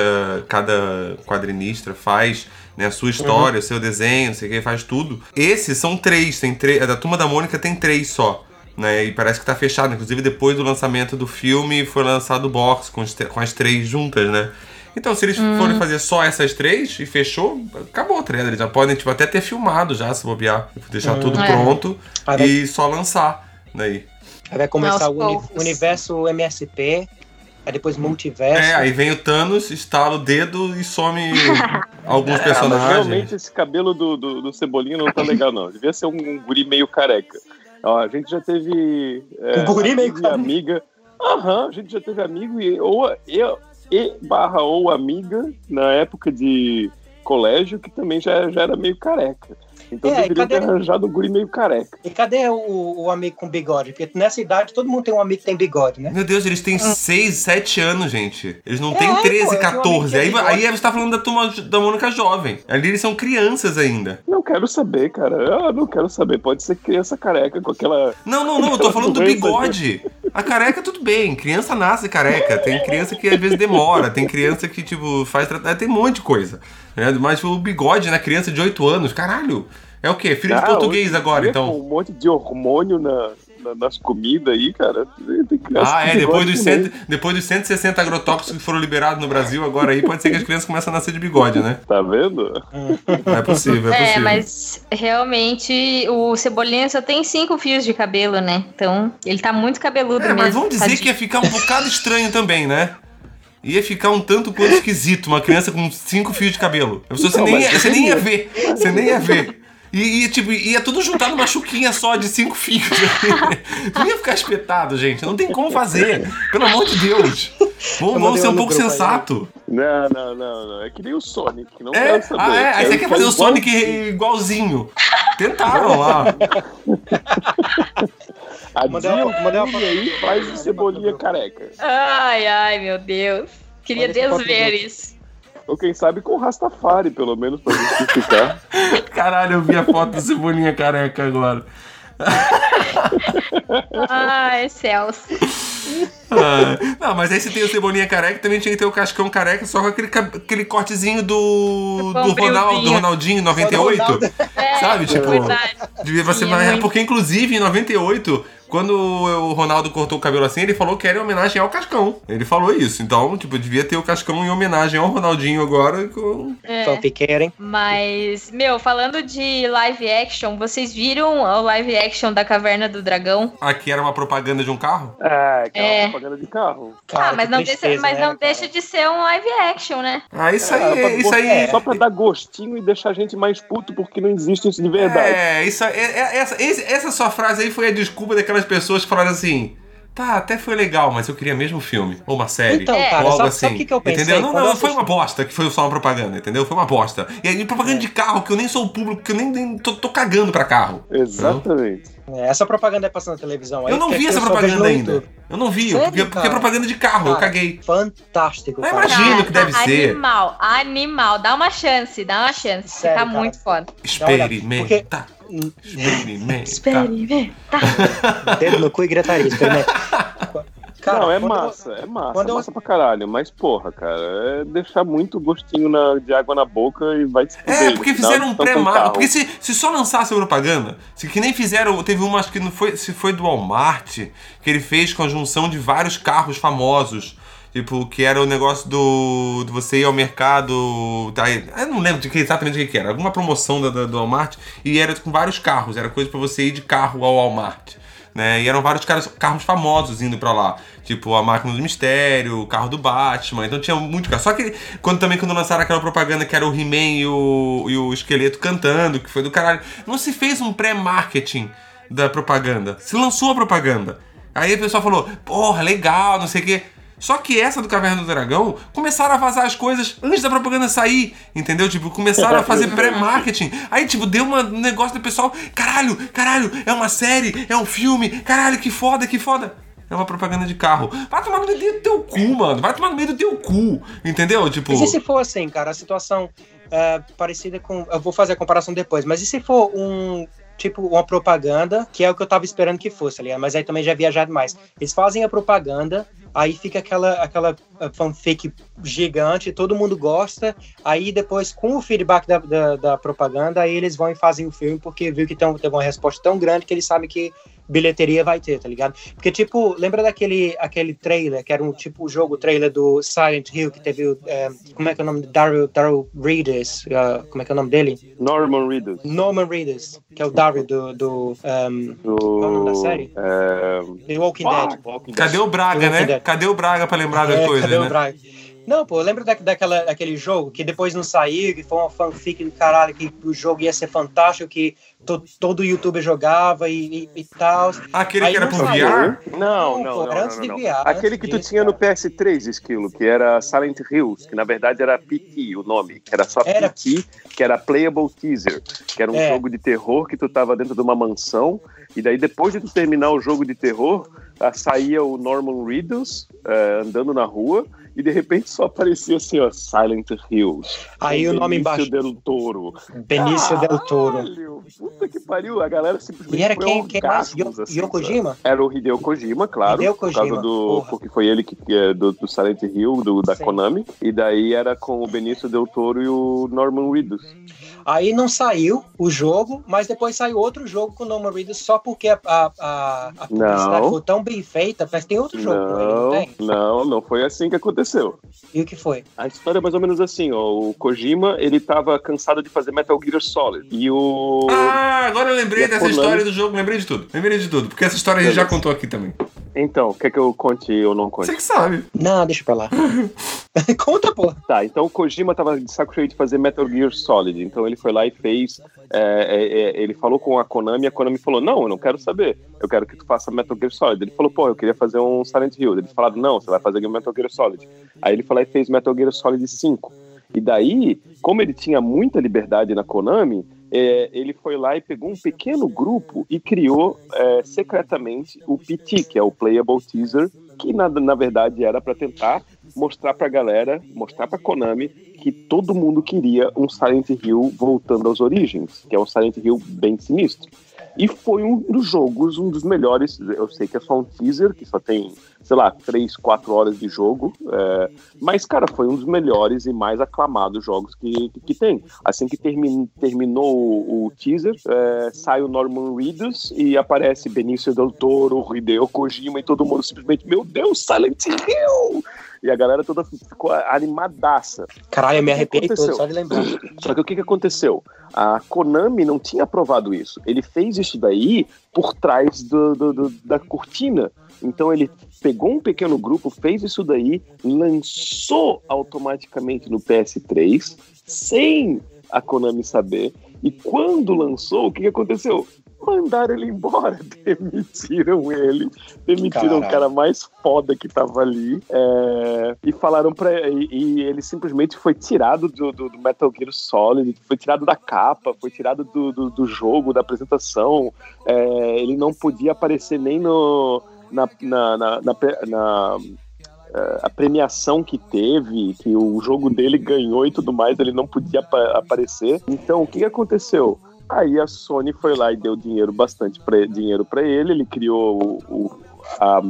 cada quadrinista faz né, a sua história, o seu desenho, não sei o que, faz tudo. Esses são três, tem três. A da Turma da Mônica tem três só. Né, e parece que tá fechado. Inclusive, depois do lançamento do filme, foi lançado o box com, com as três juntas, né? Então, se eles forem fazer só essas três e fechou, acabou, tá ligado? Eles já podem, tipo, até ter filmado já, se bobear. Tipo, Deixar tudo É. pronto vai, e só lançar. Daí. aí vai começar Aos o uni- poucos. universo MSP, aí depois multiverso. É, aí vem o Thanos, estala o dedo e some alguns mas personagens. realmente esse cabelo do, do, do Cebolinha não tá legal, não. Devia ser um, um guri meio careca. Ó, a gente já teve. É, Um guri meio amigo e amiga. Aham, a gente já teve amigo e, ou, eu, e barra ou amiga na época de colégio que também já, já era meio careca. Então É, deveria ter cadê- arranjado um guri meio careca. E cadê o, o amigo com bigode? Porque nessa idade todo mundo tem um amigo que tem bigode, né? Meu Deus, eles têm 6, 7 anos, gente. Eles não É, têm pô, 13, eu tenho um 14. Aí, que aí você tá falando da turma da Mônica jovem. Ali eles são crianças ainda. Não quero saber, cara. Eu não quero saber. Pode ser criança careca com aquela. Não, não, não, eu tô falando do Doença bigode. A careca, tudo bem. Criança nasce careca. Tem criança que às vezes demora. Tem criança que, tipo, faz tratamento. Tem um monte de coisa. Né? Mas o bigode na criança de 8 anos, caralho. É o quê? Filho de Ah, português hoje em agora, então. Com um monte de hormônio na, na- nas comidas aí, cara. Ah, é, depois dos, cento, depois dos 160 agrotóxicos que foram liberados no Brasil, agora aí pode ser que as crianças comecem a nascer de bigode, né? Tá vendo? É possível, é É, possível. mas realmente o Cebolinha só tem cinco fios de cabelo, né? Então ele tá muito cabeludo É, mesmo. mas vamos dizer que ia ficar um bocado estranho também, né? Ia ficar um tanto quanto esquisito uma criança com cinco fios de cabelo. Você, Então, nem, mas ia, você nem ia ver. Você nem ia ver. E, e, tipo, ia tudo juntar numa chuquinha só de cinco fios. Não ia ficar espetado, gente. Não tem como fazer. Pelo amor de Deus. Vamos, vamos ser um pouco sensato. Não, não, não, não. É que nem o Sonic. Não É? quero saber. Ah, é? Aí você quer fazer o Sonic igualzinho. igualzinho. Tentaram lá. A Mandei uma- mandei aí faz o cebolinha careca. Ai, ai, meu Deus. Queria desver isso. Ou quem sabe com Rastafari, pelo menos, pra justificar. Caralho, eu vi a foto do Cebolinha careca agora. Ai, Celso. Ah, não, mas aí você tem o Cebolinha careca, também tinha que ter o Cascão careca, só com aquele, aquele cortezinho do, do. Ronaldo, do Ronaldinho em 98. Ronaldo. É, Sabe, tipo, verdade. Devia é vai- muito. Porque, inclusive, em 98, quando o Ronaldo cortou o cabelo assim, ele falou que era em homenagem ao Cascão. Ele falou isso. Então, tipo, devia ter o Cascão em homenagem ao Ronaldinho agora. Com... É. Fanfiqueira, hein? Mas, meu, falando de live action, vocês viram o live action da Caverna do Dragão? Aqui era uma propaganda de um carro? É, aquela É. propaganda de carro. ah, mas, que não, tristeza, deixa, mas né, não cara? deixa de ser um live action, né? Ah, isso É, aí, pra isso go- aí. Só pra dar gostinho e deixar a gente mais puto porque não existe isso de verdade. É, isso, é, é- essa, esse- essa sua frase aí foi a desculpa daquelas pessoas que falaram assim. Tá, até foi legal, mas eu queria mesmo filme. Ou uma série. Então, É. cara, ou algo sabe, assim. sabe o que, que eu pensei? Entendeu? Não, não, eu foi uma bosta que foi só uma propaganda, entendeu? Foi uma bosta. E aí, propaganda de carro, que eu nem sou o público, que eu nem, nem tô, tô cagando pra carro. Exatamente. É, Essa propaganda é passando na televisão aí. Eu não que vi eu essa propaganda ainda. Eu não vi, Sério, porque, porque é propaganda de carro, eu Cara, caguei. Fantástico, Eu cara. imagino que deve ser. Animal, animal. Dá uma chance, dá uma chance. Sério, tá cara. muito foda. Experimenta. Experimenta. Experimenta. Dedo no cu e gritaria. experimenta. Cara, não, é quando eu- massa, é massa, quando é eu- massa pra caralho. Mas, porra, cara, é deixar muito gostinho na- de água na boca e vai se É, porque final, fizeram um estão com pré-marketing. Porque se, se só lançasse a propaganda, se que nem fizeram. Teve uma, acho que não foi. Se foi do Walmart, que ele fez com a junção de vários carros famosos. Tipo, que era o negócio do. de você ir ao mercado. tá, eu não lembro de que, exatamente o que era. Alguma promoção da, da- do Walmart. E era com vários carros. Era coisa pra você ir de carro ao Walmart. Né? E eram vários caras, carros famosos indo pra lá. Tipo, a máquina do mistério, o carro do Batman. Então tinha muito carro. Só que quando também quando lançaram aquela propaganda que era o He-Man e o, e o esqueleto cantando, que foi do caralho. Não se fez um pré-marketing da propaganda. Se lançou a propaganda. Aí o pessoal falou, porra, legal, não sei o quê. Só que essa do Caverna do Dragão começaram a vazar as coisas antes da propaganda sair, entendeu? Tipo, começaram a fazer pré-marketing. Aí, tipo, deu uma- um negócio do pessoal: caralho, caralho, é uma série, é um filme, caralho, que foda, que foda. É uma propaganda de carro. Vai tomar no meio do teu cu, mano. Vai tomar no meio do teu cu, entendeu? Tipo. Mas e se for assim, cara, a situação é, parecida com. Eu vou fazer a comparação depois, mas e se for um. Tipo, uma propaganda, que é o que eu tava esperando que fosse, ali, mas aí também já viajar demais. Eles fazem a propaganda, aí fica aquela, aquela uh, fanfic gigante, todo mundo gosta, aí depois, com o feedback da, da, da propaganda, aí eles vão e fazem o filme, porque viu que tão, teve uma resposta tão grande que eles sabem que bilheteria vai ter, tá ligado? Porque, tipo, lembra daquele aquele trailer, que era um tipo o jogo trailer do Silent Hill, que teve o. é, como é que é o nome? Daryl, Daryl Reedus, uh, como é que é o nome dele? Norman Reedus. Norman Reedus, que é o Daryl do. do um, Do... Qual é o nome da série? É... The Walking Ah, Dead. Walking Dead. Cadê o Braga, né? Dead. Cadê o Braga pra lembrar das É, coisas, cadê o né? Não, pô, eu lembro da, daquela, daquele jogo que depois não saiu, que foi uma fanfic do caralho, que o jogo ia ser fantástico, que to, todo youtuber jogava e, e, e tal. Aquele Aí que era pro. VR? Não, Não, não, pô, não, era não, antes não, de não. VR, Aquele que tu tinha no cara. PS3, Esquilo, que era Silent Hills, que na verdade era PT o nome, que era só Era. PT, que era Playable Teaser, que era um É. jogo de terror que tu tava dentro de uma mansão, e daí depois de tu terminar o jogo de terror, ah, saía o Norman Reedus eh, andando na rua, e de repente só aparecia assim, ó, Silent Hills. Aí o nome Benício embaixo. del Toro. Benício Del Toro. Puta que pariu, a galera simplesmente E era quem, quem mais? Yo- assim, Kojima? era o Hideo Kojima, claro. Hideo Por Kojima, causa do. Porque foi ele que é, do, do Silent Hill, do, da Sim. Konami. E daí era com o Benício Del Toro e o Norman Reedus. Aí não saiu o jogo, mas depois saiu outro jogo com o Norman Reedus só porque a, a, a, a publicidade Não. foi tão bem feita, mas tem outro jogo ele, não Não, tem? não, não foi assim que aconteceu. E o que foi? A história é mais ou menos assim, ó. O Kojima, ele tava cansado de fazer Metal Gear Solid. E o. Ah, agora eu lembrei dessa Konami? história do jogo, lembrei de tudo. Lembrei de tudo, porque essa história a gente já contou aqui também. Então, quer que eu conte ou não conte? Você que sabe. Não, deixa pra lá. Conta, pô. Tá, então o Kojima tava de saco cheio de fazer Metal Gear Solid. Então ele foi lá e fez. é, é, é, ele falou com a Konami e a Konami falou: Não, eu não quero saber. Eu quero que tu faça Metal Gear Solid. Ele falou: Pô, eu queria fazer um Silent Hill. Eles falaram: Não, você vai fazer Metal Gear Solid. Aí ele foi lá e fez Metal Gear Solid 5. E daí, como ele tinha muita liberdade na Konami, é, ele foi lá e pegou um pequeno grupo e criou é, secretamente o PT, que é o Playable Teaser, que na, na verdade era para tentar mostrar pra galera, mostrar pra Konami que todo mundo queria um Silent Hill voltando às origens, que é um Silent Hill bem sinistro. E foi um dos jogos, um dos melhores. Eu sei que é só um teaser, que só tem, sei lá, 3, 4 horas de jogo. é, mas, cara, foi um dos melhores e mais aclamados jogos que, que, que tem. Assim que termin, terminou o, o teaser, é, sai o Norman Reedus e aparece Benício Del Toro, Hideo Kojima e todo mundo simplesmente, meu Deus, Silent Hill! E a galera toda ficou animadaça. Caralho, eu me O que arrepiei todo aconteceu? só de lembrar. Só que o que, que aconteceu? A Konami não tinha aprovado isso. Ele fez isso daí por trás do, do- do- da cortina. Então ele pegou um pequeno grupo, fez isso daí, lançou automaticamente no PS3, sem a Konami saber. E quando lançou, o que, que aconteceu? Mandaram ele embora, demitiram ele, demitiram o cara mais foda que tava ali é, e falaram pra e, e ele simplesmente foi tirado do, do- do Metal Gear Solid, foi tirado da capa, foi tirado do, do, do jogo, da apresentação. é, ele não podia aparecer nem no na, na, na, na, é, a premiação que teve, que o jogo dele ganhou e tudo mais, ele não podia apa- aparecer. Então, o que, aconteceu? Aí a Sony foi lá e deu dinheiro bastante pra, dinheiro para ele, ele criou o, o- a,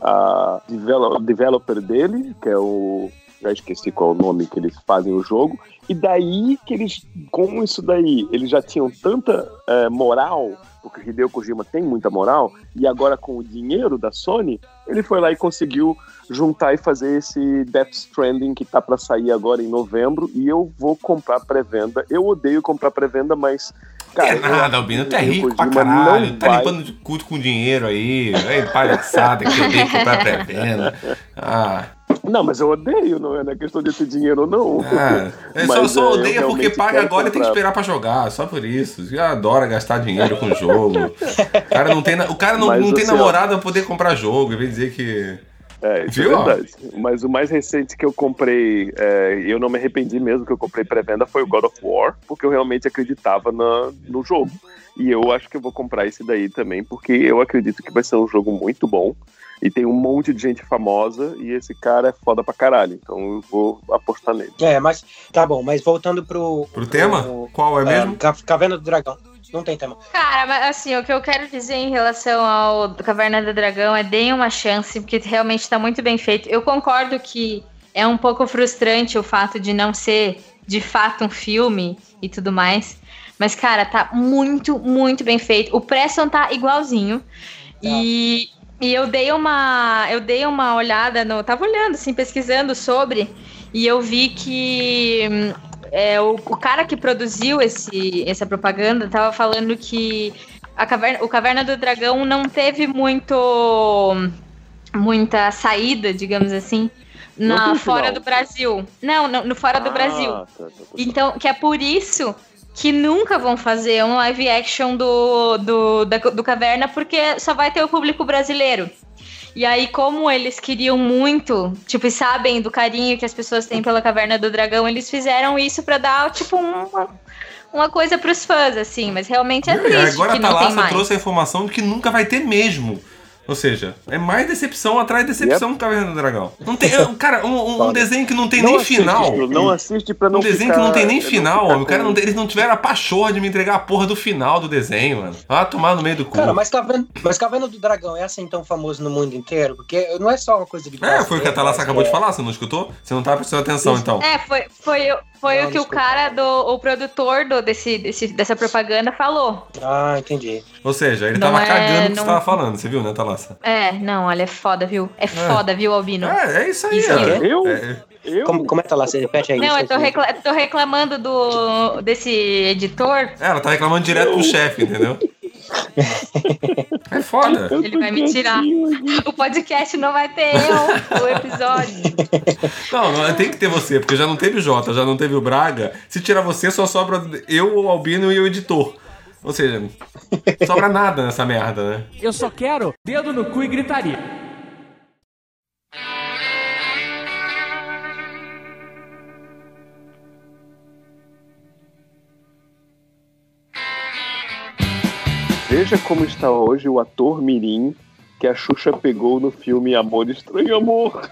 a develo- developer dele, que é o. Já esqueci qual é o nome que eles fazem o jogo. E daí que eles, com isso daí, eles já tinham tanta eh, moral, porque o Hideo Kojima tem muita moral, e agora com o dinheiro da Sony, ele foi lá e conseguiu juntar e fazer esse Death Stranding que tá pra sair agora em novembro, e eu vou comprar pré-venda. Eu odeio comprar pré-venda, mas. Cara, é nada, Albino, tu é rico pra caralho. Tá vai- limpando de culto com dinheiro aí. Aí, palhaçada que eu dei comprar pré-venda. Ah, Não, mas eu odeio, não é na questão de ter dinheiro ou não. ah. Eu só, Mas, só é, eu odeia porque realmente paga agora e tem que comprar. esperar pra jogar. Só por isso. Eu adoro gastar dinheiro com jogo. O cara não tem, o cara não, Mas, não tem assim, namorada pra poder comprar jogo. Em vez de dizer que. É, isso Viu? é verdade. Mas o mais recente que eu comprei, é, eu não me arrependi mesmo que eu comprei pré-venda, foi o God of War, porque eu realmente acreditava na, no jogo. E eu acho que eu vou comprar esse daí também, porque eu acredito que vai ser um jogo muito bom. E tem um monte de gente famosa, e esse cara é foda pra caralho. Então eu vou apostar nele. É, mas tá bom, mas voltando pro. Pro tema? Qual é mesmo? ah, Ca- Caverna do Dragão. Não tem tema. Cara, mas assim, o que eu quero dizer em relação ao Caverna do Dragão é deem uma chance, porque realmente tá muito bem feito. Eu concordo que é um pouco frustrante o fato de não ser de fato um filme e tudo mais. Mas, cara, tá muito, muito bem feito. O Preston tá igualzinho. E, e eu dei uma. Eu dei uma olhada no. Tava olhando, assim, pesquisando sobre. E eu vi que hum, é, o, o cara que produziu esse, essa propaganda tava falando que a caverna, o Caverna do Dragão não teve muito muita saída, digamos assim, na fora do Brasil. Não, no, no fora do Ah, Brasil. tá, tá, tá. Então, que é por isso que nunca vão fazer um live action do, do, da- do Caverna, porque só vai ter o público brasileiro. E aí, como eles queriam muito, tipo, e sabem do carinho que as pessoas têm pela Caverna do Dragão, eles fizeram isso pra dar, tipo, uma, uma coisa pros fãs, assim. Mas realmente é E triste agora que a não tem Thalassa mais. trouxe a informação de que nunca vai ter mesmo. Ou seja, é mais decepção atrás de decepção do Caverna do Dragão. Não tem, cara, um, um- um desenho que não tem Não nem assiste, final. Não assiste pra não Um desenho ficar- que não tem nem final, homem. O cara não eles não tiveram a pachorra de me entregar a porra do final do desenho, mano. Ah, tomar no meio do cu. Cara, mas Caverna, mas Caverna do Dragão é assim tão famoso no mundo inteiro? Porque não é só uma coisa de É, foi o que a Thalassa brasileiro, acabou de é- falar, você não escutou? Você não tá prestando atenção, então. É, foi, foi, foi Não, o que o cara do o produtor do, desse, desse, dessa propaganda falou. Ah, entendi. Ou seja, ele Não tava é- cagando o que não- você tava falando, você viu, né, Thalassa? É, não, olha, é foda, viu? É foda, viu, Albino? É, é isso aí, Isso. cara. Eu? É, Eu? Como, como é que tá lá? Você repete aí. Não, eu tô, recla- tô reclamando do, desse editor. É, ela tá reclamando direto pro chefe, entendeu? É foda. Ele vai me tirar. O podcast não vai ter eu, o episódio. Não, não, tem que ter você, porque já não teve o Jota, já não teve o Braga. Se tirar você, só sobra eu, o Albino e o editor. Ou seja, sobra nada nessa merda, né? Eu só quero dedo no cu e gritaria. Veja como está hoje o ator Mirim que a Xuxa pegou no filme Amor Estranho Amor.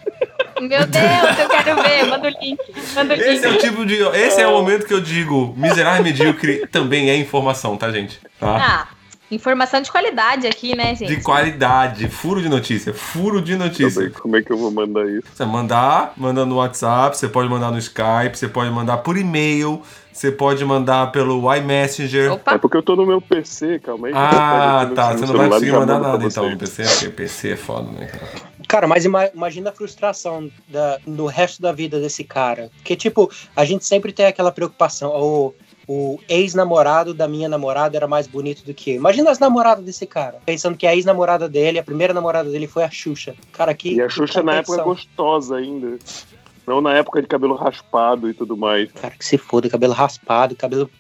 Meu Deus, eu quero ver. Manda o link. Manda o link. Esse é o tipo de. Esse é o momento que eu digo: miserável e medíocre também é informação, tá, gente? Tá? Ah, informação de qualidade aqui, né, gente? De qualidade, furo de notícia, furo de notícia. Também, como é que eu vou mandar isso? Você mandar, manda no WhatsApp, você pode mandar no Skype, você pode mandar por e-mail, você pode mandar pelo iMessenger. É Opa, porque eu tô no meu PC, calma aí. Ah, tá. Você não vai conseguir mandar nada então no PC, porque PC é foda, né, cara? Cara, mas ima- imagina a frustração da, no resto da vida desse cara. Porque, tipo, a gente sempre tem aquela preocupação. O, o ex-namorado da minha namorada era mais bonito do que eu. Imagina as namoradas desse cara. Pensando que a ex-namorada dele, a primeira namorada dele foi a Xuxa. Cara, que. E a Xuxa na época competição. gostosa ainda. Não na época de cabelo raspado e tudo mais. Cara, que se foda, cabelo raspado, cabelo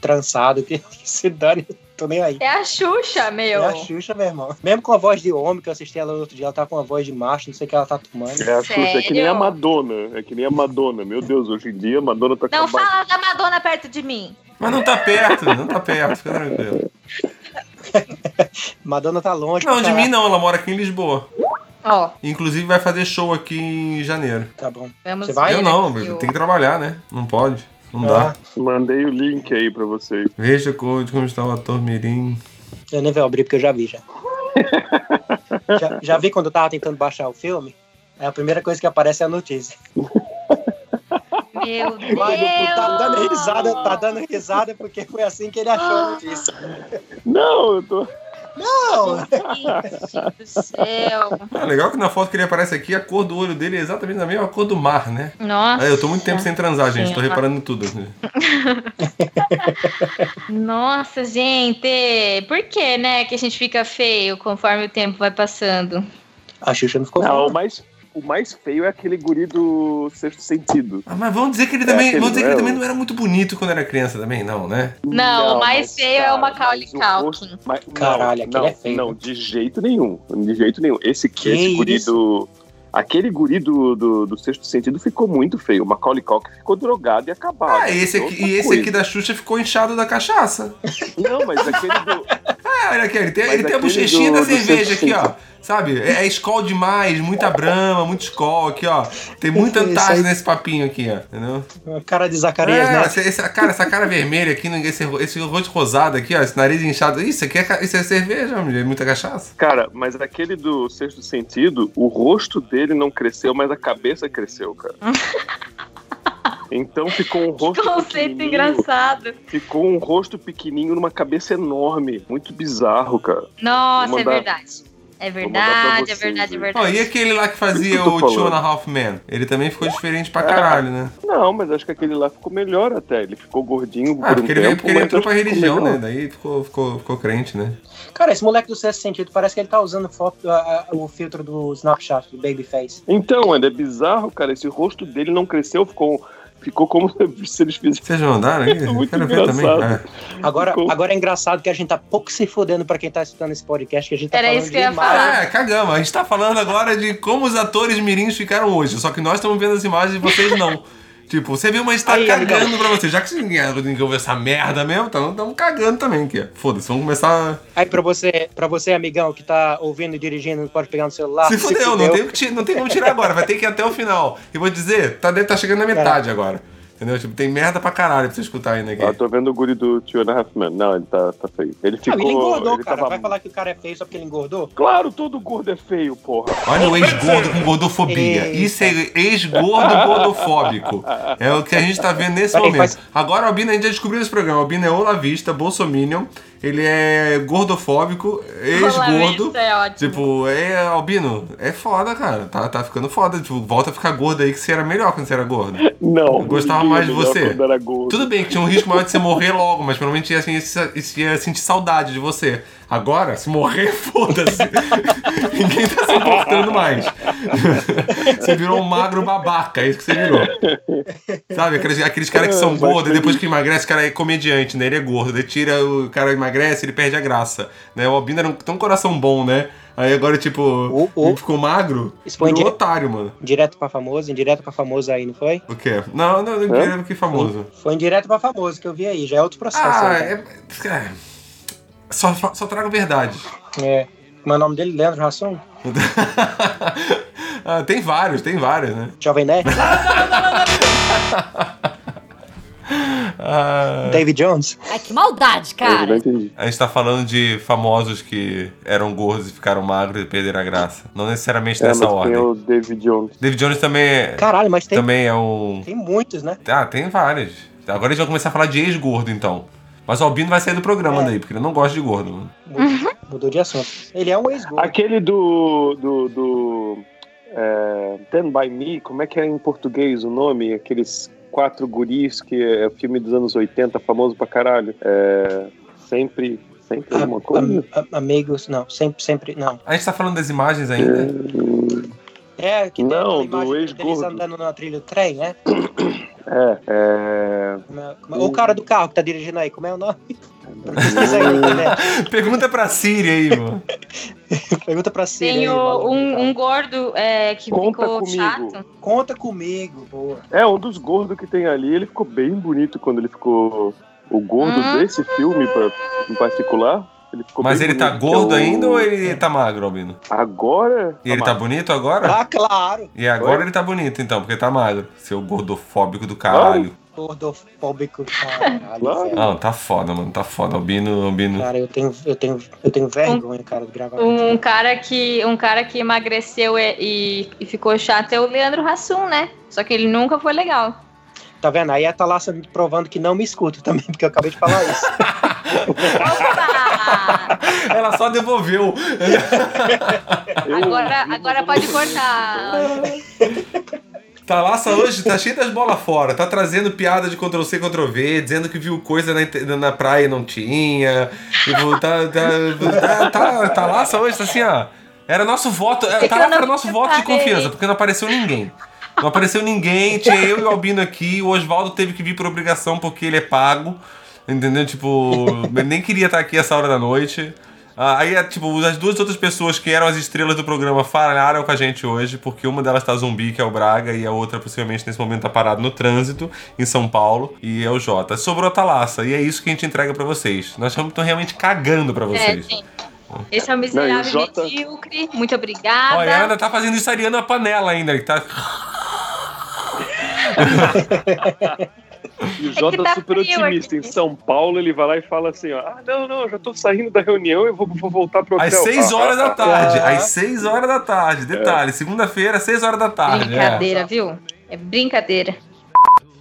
trançado, que, que se dane, tô nem aí. é a Xuxa, meu. É a Xuxa, meu irmão. Mesmo com a voz de homem, que eu assisti ela outro dia, ela tá com uma voz de macho, não sei o que ela tá tomando. É a Xuxa, é que nem a Sério? Madonna. É que nem a Madonna. Meu Deus, hoje em dia a Madonna tá Não fala da Madonna perto de mim. Mas não tá perto, não tá perto, fica tranquilo. Madonna tá longe. Não, de mim não, ela mora aqui em Lisboa. Ó, Inclusive vai fazer show aqui em janeiro. Tá bom. vamos Você vai? Eu não, eu tenho que trabalhar, né? Não pode. Não Ah, dá. Mandei o link aí pra vocês. Veja como, como está o ator Mirim. eu nem vou abrir porque eu já vi já. já. Já vi quando eu tava tentando baixar o filme? É a primeira coisa que aparece é a notícia. Meu Deus. Mas o tá dando risada, tá dando risada porque foi assim que ele achou a notícia. Não, eu tô. Não! Gente do céu. Ah, legal que na foto que ele aparece aqui, a cor do olho dele é exatamente a mesma cor do mar, né? Nossa. Eu tô muito tempo sem transar, gente. Tô Sim, reparando em tudo. Nossa, gente. Por que, né, que a gente fica feio conforme o tempo vai passando? A Xuxa não ficou Não, mais, o mais feio é aquele guri do sexto sentido. Ah, mas vamos dizer que ele também. aquele vamos dizer que ele não é também o- não era muito bonito quando era criança também, não, né? Não, o mais mas, feio é o Macaulay o Culkin. mas- Caralho, não, aquele não, é feio. Não, de jeito nenhum. De jeito nenhum. Esse, Que esse guri isso? do. Aquele guri do, do, do sexto sentido ficou muito feio. O Macaulay Culkin ficou drogado e acabado. Ah, esse aqui, e esse coisa. aqui da Xuxa ficou inchado da cachaça. Não, mas aquele do. Ah, olha aqui, ele tem, Mas ele tem a aquele bochechinha do- da cerveja aqui, ó. Sabe? É, é Skol demais, muita brama, muito Skol aqui, ó. Tem muita aí. nesse papinho aqui, ó. Entendeu? A cara de Zacarias, é, né? essa, essa cara, essa cara vermelha aqui, esse, esse rosto rosado aqui, ó, esse nariz inchado. Isso aqui é, isso é cerveja, mulher, muita cachaça. Cara, mas aquele do sexto sentido, o rosto dele não cresceu, mas a cabeça cresceu, cara. Então ficou um rosto Conceito pequenininho, engraçado. Ficou um rosto pequenininho numa cabeça enorme. Muito bizarro, cara. Nossa, é verdade. É verdade, é verdade, é verdade. Ó, e aquele lá que fazia o falando. Two and a Half Man? Ele também ficou diferente pra caralho, né? Não, mas acho que aquele lá ficou melhor até. Ele ficou gordinho Ah, por um porque ele, tempo, porque ele entrou pra religião, né? Daí ficou, ficou, ficou crente, né? Cara, esse moleque do sexto sentido parece que ele tá usando foto, a- a- o filtro do Snapchat, do Babyface. Então, é bizarro, cara. Esse rosto dele não cresceu, ficou, ficou como se eles fizessem. Vocês mandaram aí? É muito Quero ver também. engraçado. É. Agora, Ficou. agora é engraçado que a gente tá pouco se fudendo pra quem tá escutando esse podcast, que a gente tá Era falando isso que eu ia falar. É, cagamos. A gente tá falando agora de como os atores mirins ficaram hoje. Só que nós estamos vendo as imagens e vocês não. Tipo, você viu, mas tá Aí, cagando amigão. pra você. Já que ninguém ouve essa merda mesmo, então estamos cagando também aqui. Foda-se, vamos começar. Aí pra você, pra você, amigão, que tá ouvindo e dirigindo, não pode pegar no celular. se fudeu, Não, tem, o que ti- não tem como tirar agora, vai ter que ir até o final. E vou dizer, tá, tá chegando na metade agora. Entendeu? Tipo, tem merda pra caralho pra você escutar ainda aqui. Ah, tô vendo o guri do Two and a Half Men. Não, ele tá, tá feio. Ele Não, ficou. ele engordou, ele cara. tava- Vai falar que o cara é feio só porque ele engordou? Claro, todo gordo é feio, porra. Olha o ex-gordo com gordofobia. Eita. Isso é ex-gordo gordofóbico. É o que a gente tá vendo nesse momento. faz- Agora o Albino, a gente já descobriu esse programa. O Albino é olavista, bolsominion. Ele é gordofóbico, ex-gordo. É ótimo. Tipo, é, Albino, é foda, cara. Tá, tá ficando foda. Tipo, volta a ficar gordo aí que você era melhor quando você era gordo. Não. Eu gostava mais de você. Tudo bem que tinha um risco maior de você morrer logo, mas pelo menos ia, ia, ia sentir saudade de você. Agora, se morrer, foda-se. Ninguém tá se importando mais. você virou um magro babaca, é isso que você virou. Sabe, aqueles, aqueles caras que são gordos, e depois que emagrece, o cara é comediante, né? Ele é gordo. Daí tira, o cara emagrece, ele perde a graça. Né? O Albino era um, tem um coração bom, né? Aí agora, tipo, O- o- ele ficou magro, foi virou otário, mano. Direto pra famoso, indireto pra famoso aí, não foi? O quê? Não, não, não queria que famoso. Foi indireto pra famoso que eu vi aí, já é outro processo. Ah, aí, é. é, Só, só trago verdade. é. Como é o nome dele? Leandro Rasson? Ah, tem vários, tem vários, né? Jovem Nerd? Ah, David Jones? Ai, que maldade, Eu não cara. entendi. a gente tá falando de famosos que eram gordos e ficaram magros e perderam a graça. Não necessariamente É, nessa mas ordem. tem o David Jones. David Jones também é, Caralho, mas tem, também é um. tem muitos, né? Ah, tem vários. Agora a gente vai começar a falar de ex-gordo, então. Mas o Albino vai sair do programa É. daí, porque ele não gosta de gordo. mano. Mudou, mudou de assunto. Ele é um ex-gordo. Aquele do. do, do é, Stand By Me, como é que é em português o nome? Aqueles quatro guris que é filme dos anos 80, famoso pra caralho. É, sempre. Sempre A- alguma coisa. a- a- amigos, não, sempre, sempre, não. A gente tá falando das imagens ainda. É, que tem Não, do deles ex-gordo. andando na trilha do trem, né? É, é. É- é- O cara do carro que tá dirigindo aí, como é o nome? Pergunta pra Siri aí, mano. Pergunta pra Siri. Tem aí, o- um, um gordo é, que Conta ficou comigo. chato. Conta comigo, boa. É, um dos gordos que tem ali, ele ficou bem bonito quando ele ficou. O gordo Hum. desse filme, pra, em particular. Ele ficou Mas ele tá gordo o- ainda ou ele tá magro, Albino? Agora. E ele tá bonito agora? Ah, claro. E agora Oi? ele tá bonito, então, porque tá magro. Seu gordofóbico do caralho. Gordofóbico. Caralho. Não, tá foda, mano. Tá foda. Albino, Albino. Cara, eu tenho, eu tenho, eu tenho vergonha, cara, de gravar. Um cara que, um cara que emagreceu e, e- e ficou chato é o Leandro Hassum, né? Só que ele nunca foi legal. Tá vendo? Aí a Thalassa me provando que não me escuta também, porque eu acabei de falar isso. Opa! Ela só devolveu. Eu agora, agora pode cortar. Talaça hoje tá cheio das bolas fora. Tá trazendo piada de Ctrl-C, Ctrl-V, dizendo que viu coisa na, na praia e não tinha. Tipo, tá, tá, tá, tá, hoje tá assim, ó. Era nosso voto. É era nosso voto de confiança, porque não apareceu ninguém. Não apareceu ninguém, tinha eu e o Albino aqui. O Oswaldo teve que vir por obrigação porque ele é pago. Entendeu? Tipo, nem queria estar aqui essa hora da noite. Ah, aí, é, tipo, as duas outras pessoas que eram as estrelas do programa falharam com a gente hoje, porque uma delas tá zumbi, que é o Braga, e a outra, possivelmente, nesse momento tá parado no trânsito, em São Paulo, e é o Jota. Sobrou a Talaça, e é isso que a gente entrega pra vocês. Nós estamos realmente cagando pra É, vocês. sim. Esse é o Não, e miserável o Jota- medíocre. Muito obrigada. Olha, ela ainda tá fazendo isso Ariana Panela ainda, que tá... E o É Jota tá super otimista. aqui. Em São Paulo, ele vai lá e fala assim: ó, Ah, não, não, eu já tô saindo da reunião, eu vou, vou voltar pro hotel. Às 6 Ah, horas ah, da tarde, ah. às 6 horas da tarde, detalhe, segunda-feira, 6 horas da tarde. é. Brincadeira, viu? É brincadeira.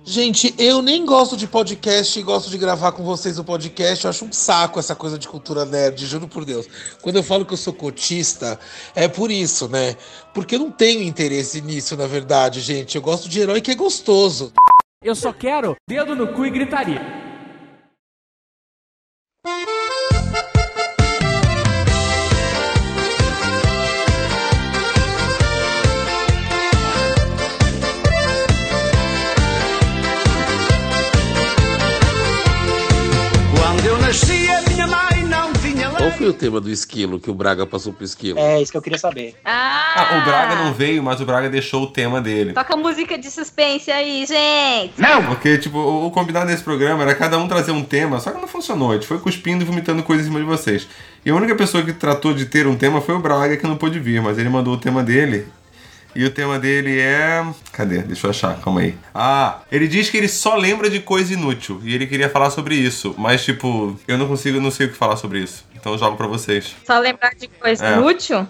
Gente, eu nem gosto de podcast e gosto de gravar com vocês o podcast. Eu acho um saco essa coisa de cultura nerd, juro por Deus. Quando eu falo que eu sou cotista, é por isso, né? Porque eu não tenho interesse nisso, na verdade, gente. Eu gosto de herói que é gostoso. Eu só quero dedo no cu e gritaria. Foi o tema do esquilo que o Braga passou pro esquilo? É isso que eu queria saber. Ah, Ah, o Braga não veio, mas o Braga deixou o tema dele. Toca música de suspense aí, gente. Porque, tipo, o, o combinado desse programa era cada um trazer um tema, só que não funcionou. A gente foi cuspindo e vomitando coisas em cima de vocês. E a única pessoa que tratou de ter um tema foi o Braga, que não pôde vir, mas ele mandou o tema dele. E o tema dele é. Cadê? Deixa eu achar, calma aí. Ah, ele diz que ele só lembra de coisa inútil. E ele queria falar sobre isso. Mas, tipo, eu não consigo, não sei o que falar sobre isso. Então eu jogo pra vocês. Só lembrar de coisa É. inútil?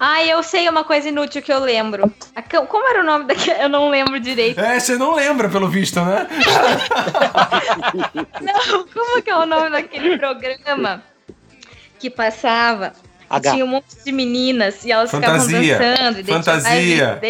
Ah, eu sei uma coisa inútil que eu lembro. Como era o nome daquele? Eu não lembro direito. É, você não lembra, pelo visto, né? Não, como que é o nome daquele programa que passava? H. Tinha um monte de meninas e elas Fantasia. ficavam dançando. e Fantasia.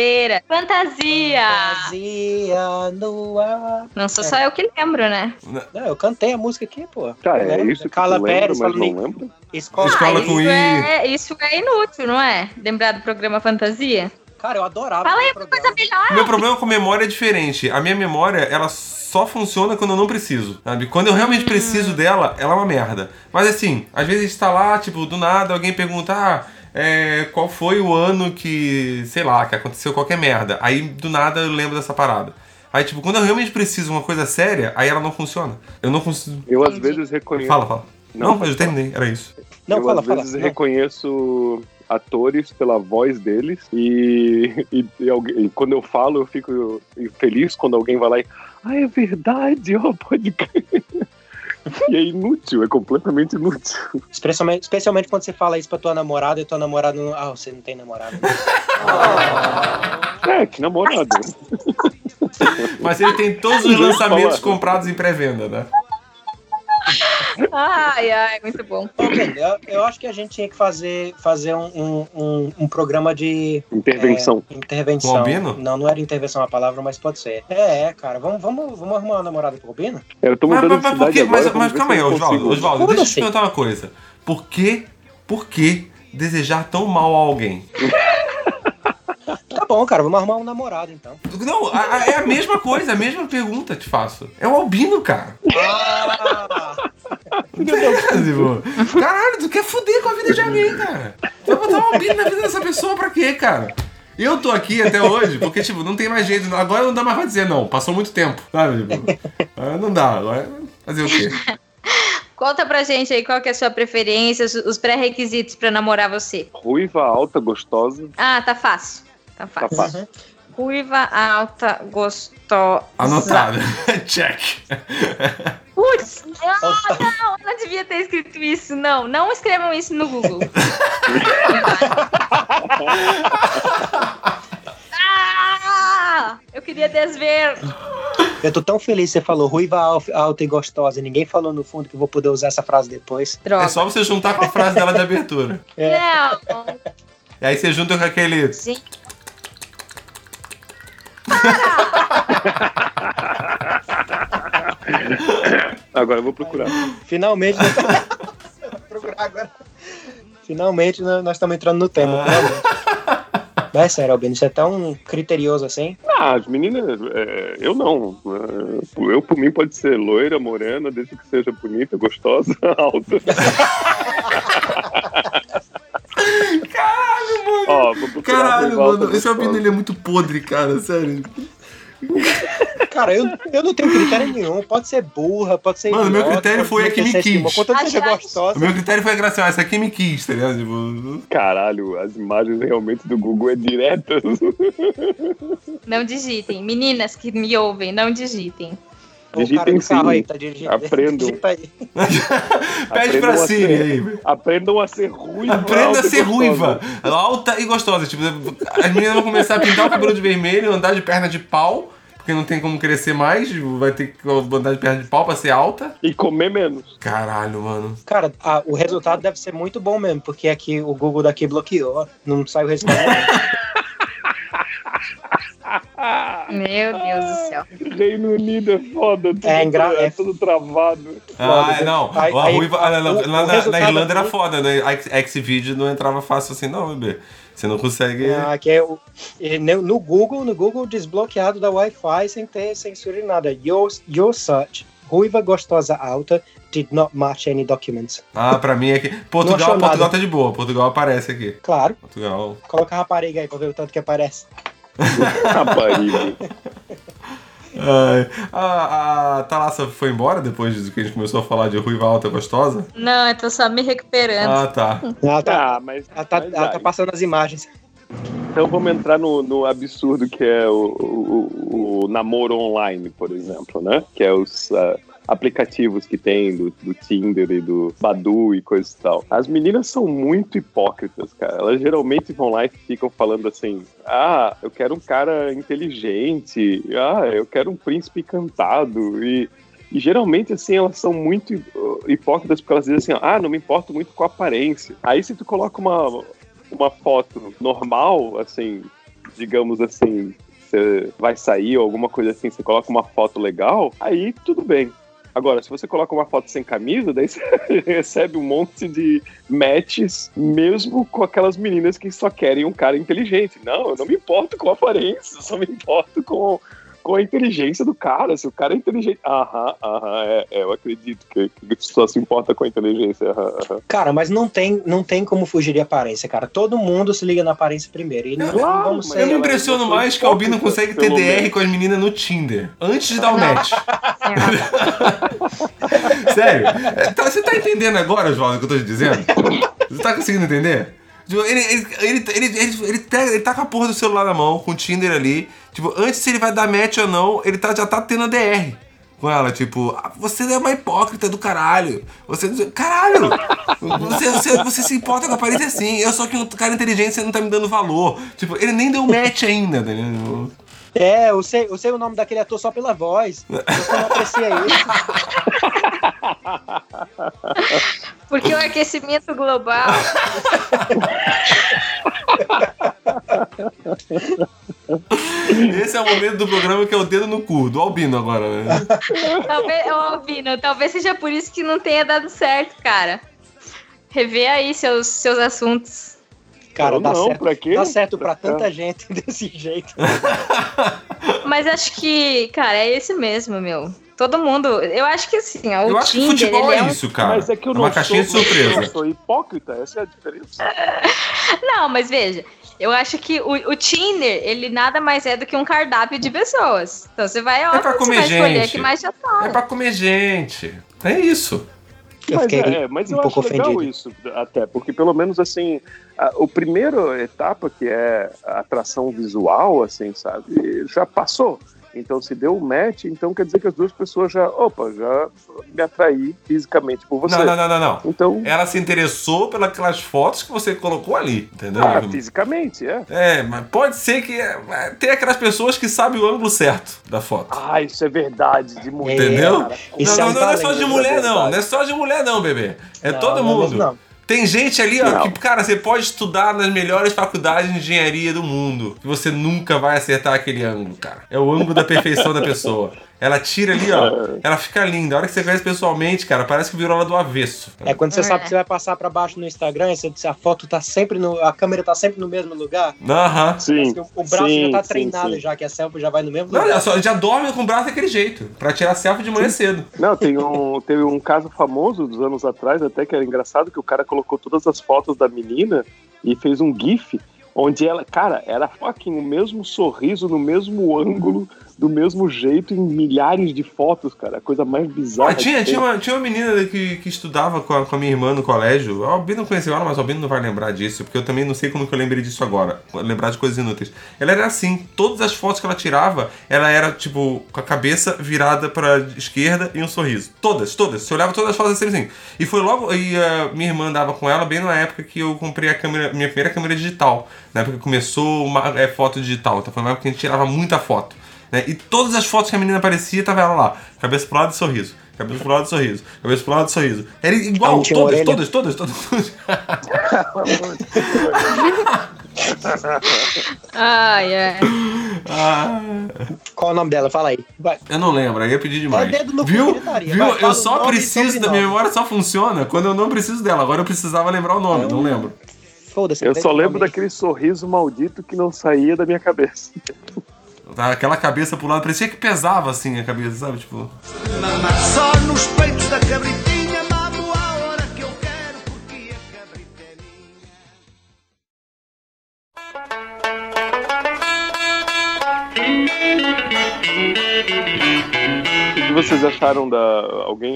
Fantasia! Fantasia no ar. Não sou só eu que lembro, né? Não, eu cantei a música aqui, pô. Tá, é lembro. isso que Carla tu lembra, Pérez mas não em- lembra? Escola. Escola Ah, com isso, I. é, isso é inútil, não é? Lembrar do programa Fantasia? Cara, eu adorava Fala aí uma coisa melhor. Meu problema com memória é diferente. A minha memória, ela só funciona quando eu não preciso, sabe? Quando eu realmente preciso dela, ela é uma merda. Mas assim, às vezes a gente tá lá, tipo, do nada, alguém pergunta, ah, é, qual foi o ano que, sei lá, que aconteceu qualquer merda. Aí, do nada, eu lembro dessa parada. Aí, tipo, quando eu realmente preciso de uma coisa séria, aí ela não funciona. Eu não consigo... Eu às Entendi. vezes reconheço. Fala, fala. Não, Não, mas eu terminei, era isso. Não, eu fala, às fala. vezes Não. reconheço atores pela voz deles e, e, e alguém- e quando eu falo eu fico feliz quando alguém vai lá e ah, é verdade, ó, pode crer." E é inútil, é completamente inútil. Especialmente, especialmente quando você fala isso pra tua namorada e tua namorada não. Ah, você não tem namorada. É, que namorado. Mas ele tem todos os lançamentos comprados em pré-venda, né? Ai, ai, muito bom. Ô, Ben, eu, eu acho que a gente tinha que fazer, fazer um, um, um, um programa de. Intervenção. é, intervenção. Albino? Não, não era intervenção a palavra, mas pode ser. É, é, cara. Vamos, vamos, vamos arrumar uma namorada pro Albino? Eu tô Mas, mudando mas, de mas por cidade quê? agora. Mas, mas calma aí, Oswaldo. Como deixa eu te assim? perguntar uma coisa. Por que, por que desejar tão mal a alguém? Bom, cara. Vamos arrumar um namorado, então. Não, a- a- é a mesma coisa, a mesma pergunta te faço. É o albino, cara. Ah, Tipo, Caralho, tu quer fuder com a vida de alguém, cara. Tu vai botar um albino na vida dessa pessoa pra quê, cara? Eu tô aqui até hoje porque, tipo, não tem mais jeito. Agora não dá mais pra dizer não. Passou muito tempo, sabe? Tipo, não dá. Agora fazer o quê? Conta pra gente aí qual que é a sua preferência, os- os pré-requisitos pra namorar você. Ruiva, alta, gostosa. Ah, tá fácil. Tá Tá fácil. fácil. Ruiva, alta, gostosa. Anotado. Check. Putz, não, não, não devia ter escrito isso, não. Não escrevam isso no Google. ah, eu queria desver. eu tô tão feliz que você falou ruiva, al- alta e gostosa. e Ninguém falou no fundo que eu vou poder usar essa frase depois. Droga. É só você juntar com a frase dela de abertura. Não, E aí você junta com aquele. gente. Agora eu vou procurar. Finalmente. Vou procurar agora. Finalmente né, nós estamos entrando no tema. finalmente. Mas é sério, Albino, você é tão criterioso assim? Ah, as meninas, é, eu não. É, eu, por mim, pode ser loira, morena, desde que seja bonita, gostosa, alta. Caralho, mano. Ó, vou Caralho, mano. Esse albino gostosa. ele é muito podre, cara. Sério. Cara, eu, eu não tenho critério nenhum. Pode ser burra, pode ser. Mano, meu idiota, critério pode foi a que me quis. Que gostosa. O meu critério foi assim, ah, essa aqui me quis, tá ligado? Tipo, Caralho, as imagens realmente do Google é diretas. Não digitem. Meninas que me ouvem, não digitem. O cara Digitem sim. aí tá dirigindo. Aprendam. Pede pra Siri aí. Aprendam a ser ruiva. Aprenda a ser ruiva, alta e gostosa. Tipo, as meninas vão começar a pintar o cabelo de vermelho, andar de perna de pau, porque não tem como crescer mais, vai ter que botar de perna de pau pra ser alta. E comer menos. Caralho, mano. Cara, a- o resultado deve ser muito bom mesmo, porque aqui o Google daqui bloqueou. Não sai o resultado. Meu Deus do céu. Reino Unido é foda, tudo, É engra- é tudo travado. Ah, não. Aí- a aí- ruiva, não, o- lá o na, Irlanda era foda, né? Xvideo não entrava fácil assim, não, bebê. Você não consegue. Ah, que é o, e no Google, no Google desbloqueado da Wi-Fi sem ter censura em nada. Your, your search, ruiva gostosa alta, did not match any documents. Ah, pra mim é que. Portugal, Portugal nada. tá de boa. Portugal aparece aqui. Claro, Portugal. coloca a rapariga aí pra ver o tanto que aparece. Rapariga. Ai, a, a Thalassa foi embora depois de que a gente começou a falar de ruiva alta gostosa? Não, eu tô só me recuperando. Ah, tá. Ela tá, Ah, mas, ela tá, mas ela tá passando as imagens. Então vamos entrar no, no absurdo que é o, o- o namoro online, por exemplo, né? Que é os ah, aplicativos que tem do, do Tinder e do Badu e coisa e tal. As meninas são muito hipócritas, cara. Elas geralmente vão lá e ficam falando assim: ah, eu quero um cara inteligente, ah, eu quero um príncipe cantado e. E geralmente, assim, elas são muito hipócritas porque elas dizem assim, ah, não me importo muito com a aparência. Aí se tu coloca uma, uma foto normal, assim, digamos assim, você vai sair ou alguma coisa assim, você coloca uma foto legal, aí tudo bem. Agora, se você coloca uma foto sem camisa, daí você recebe um monte de matches, mesmo com aquelas meninas que só querem um cara inteligente. Não, eu não me importo com a aparência, eu só me importo com, com a inteligência do cara. Se o cara é inteligente. Aham, aham, é, é, eu acredito que, que só se importa com a inteligência. Aham, aham. Cara, mas não tem, não tem como fugir de aparência, cara. Todo mundo se liga na aparência primeiro. E não, Claro, não ser. Eu me impressiono foi mais que a Albino consegue ter DR menos. com as meninas no Tinder. Antes de dar o match. Sério? É, tá- Você tá entendendo agora, João, o que eu tô te dizendo? Você tá conseguindo entender? Tipo, ele, ele, ele, ele, ele, ele, tá com a porra do celular na mão, com o Tinder ali. Tipo, antes se ele vai dar match ou não, ele tá, já tá tendo a DR com ela. Tipo, "Ah, você é uma hipócrita do caralho. Você. Caralho! Você, você, você se importa com a aparência assim. Eu sou que um cara inteligente, você não tá me dando valor. Tipo, ele nem deu match ainda, tá ligado? É, eu sei, eu sei o nome daquele ator só pela voz. Você não aprecia ele. Porque o aquecimento global. Esse é o momento do programa que é o dedo no cu, do Albino agora, né? talvez, ô, Albino, talvez seja por isso que não tenha dado certo, cara. Rever aí seus, seus assuntos. Cara, Eu dá não, certo. pra quê? Dá certo pra Pra- tanta gente desse jeito. Mas acho que, cara, é esse mesmo, meu. Todo mundo. Eu acho que assim, ó, o Eu acho que futebol é um- isso, cara. Mas é que eu uma não caixinha sou, de surpresa. Eu sou hipócrita, essa é a diferença. Não, mas veja, eu acho que o, o Tinder, ele nada mais é do que um cardápio de pessoas. Então você vai, ó, É pra você comer vai escolher a gente. que mais já tá. É pra comer gente. É isso. Eu mas fiquei é, mas um eu pouco acho legal ofendido. isso, até, porque pelo menos assim, a, o primeiro etapa, que é a atração visual, assim, sabe, já passou. Então, se deu um match, então quer dizer que as duas pessoas já, opa, já me atraí fisicamente por você. Não, não, não, não, não. Então, Ela se interessou pelas fotos que você colocou ali, entendeu? ah, fisicamente, é. É, mas pode ser que é, tem aquelas pessoas que sabem o ângulo certo da foto. Ah, isso é verdade, de mulher. Entendeu? não, é um não, não é só talento, de é mulher, não. verdade. Não é só de mulher, não, bebê. É Não, todo não é mundo. não. Tem gente ali, ó, Não. que, cara, você pode estudar nas melhores faculdades de engenharia do mundo. Que você nunca vai acertar aquele ângulo, cara. É o ângulo da perfeição da pessoa. Ela tira ali, ó. Ela fica linda. A hora que você conhece pessoalmente, cara, parece que virou ela do avesso. É quando você É. sabe que você vai passar pra baixo no Instagram, e você, a foto tá sempre no. A câmera tá sempre no mesmo lugar. Aham. Sim, Parece que o, braço sim, já tá sim, treinado, sim. já que a selfie já vai no mesmo Não, lugar. olha só, já dorme com o braço daquele jeito. Pra tirar selfie de manhã cedo. Não, tem um, teve um caso famoso dos anos atrás, até que era engraçado, que o cara colocou todas as fotos da menina e fez um GIF onde ela, cara, era fucking o mesmo sorriso no mesmo ângulo, do mesmo jeito, em milhares de fotos, cara. A coisa mais bizarra. Ah, tinha, tinha, uma, tinha uma menina que, que estudava com a, com a minha irmã no colégio. O Albino conheceu ela, mas o Albino não vai lembrar disso, porque eu também não sei como que eu lembrei disso agora. Lembrar de coisas inúteis. Ela era assim, todas as fotos que ela tirava, ela era, tipo, com a cabeça virada pra esquerda e um sorriso. Todas, todas. Você olhava todas as fotos sempre assim. E foi logo. E a minha irmã andava com ela bem na época que eu comprei a câmera, minha primeira câmera digital. Na época que começou uma é, foto digital. Então foi uma época que a gente tirava muita foto. Né? E todas as fotos que a menina aparecia, tava ela lá. Cabeça pro lado e sorriso. Cabeça pro lado e sorriso. Cabeça pro lado e sorriso. Era igual, todas, todas, todas, todas, todas. Ai, ai. Ah, Qual o nome dela? Fala aí. Vai. eu não lembro, aí eu pedi demais. É dedo no cu, Viu? gritaria. Viu? Vai, eu só preciso da minha memória só funciona quando eu não preciso dela. Agora eu precisava lembrar o nome, não lembro. Eu só lembro daquele sorriso maldito que não saía da minha cabeça. Tá, Aquela cabeça pro lado, parecia que pesava assim a cabeça, sabe? Tipo. Só nos peitos da cabritinha, é minha. O que vocês acharam da. Alguém.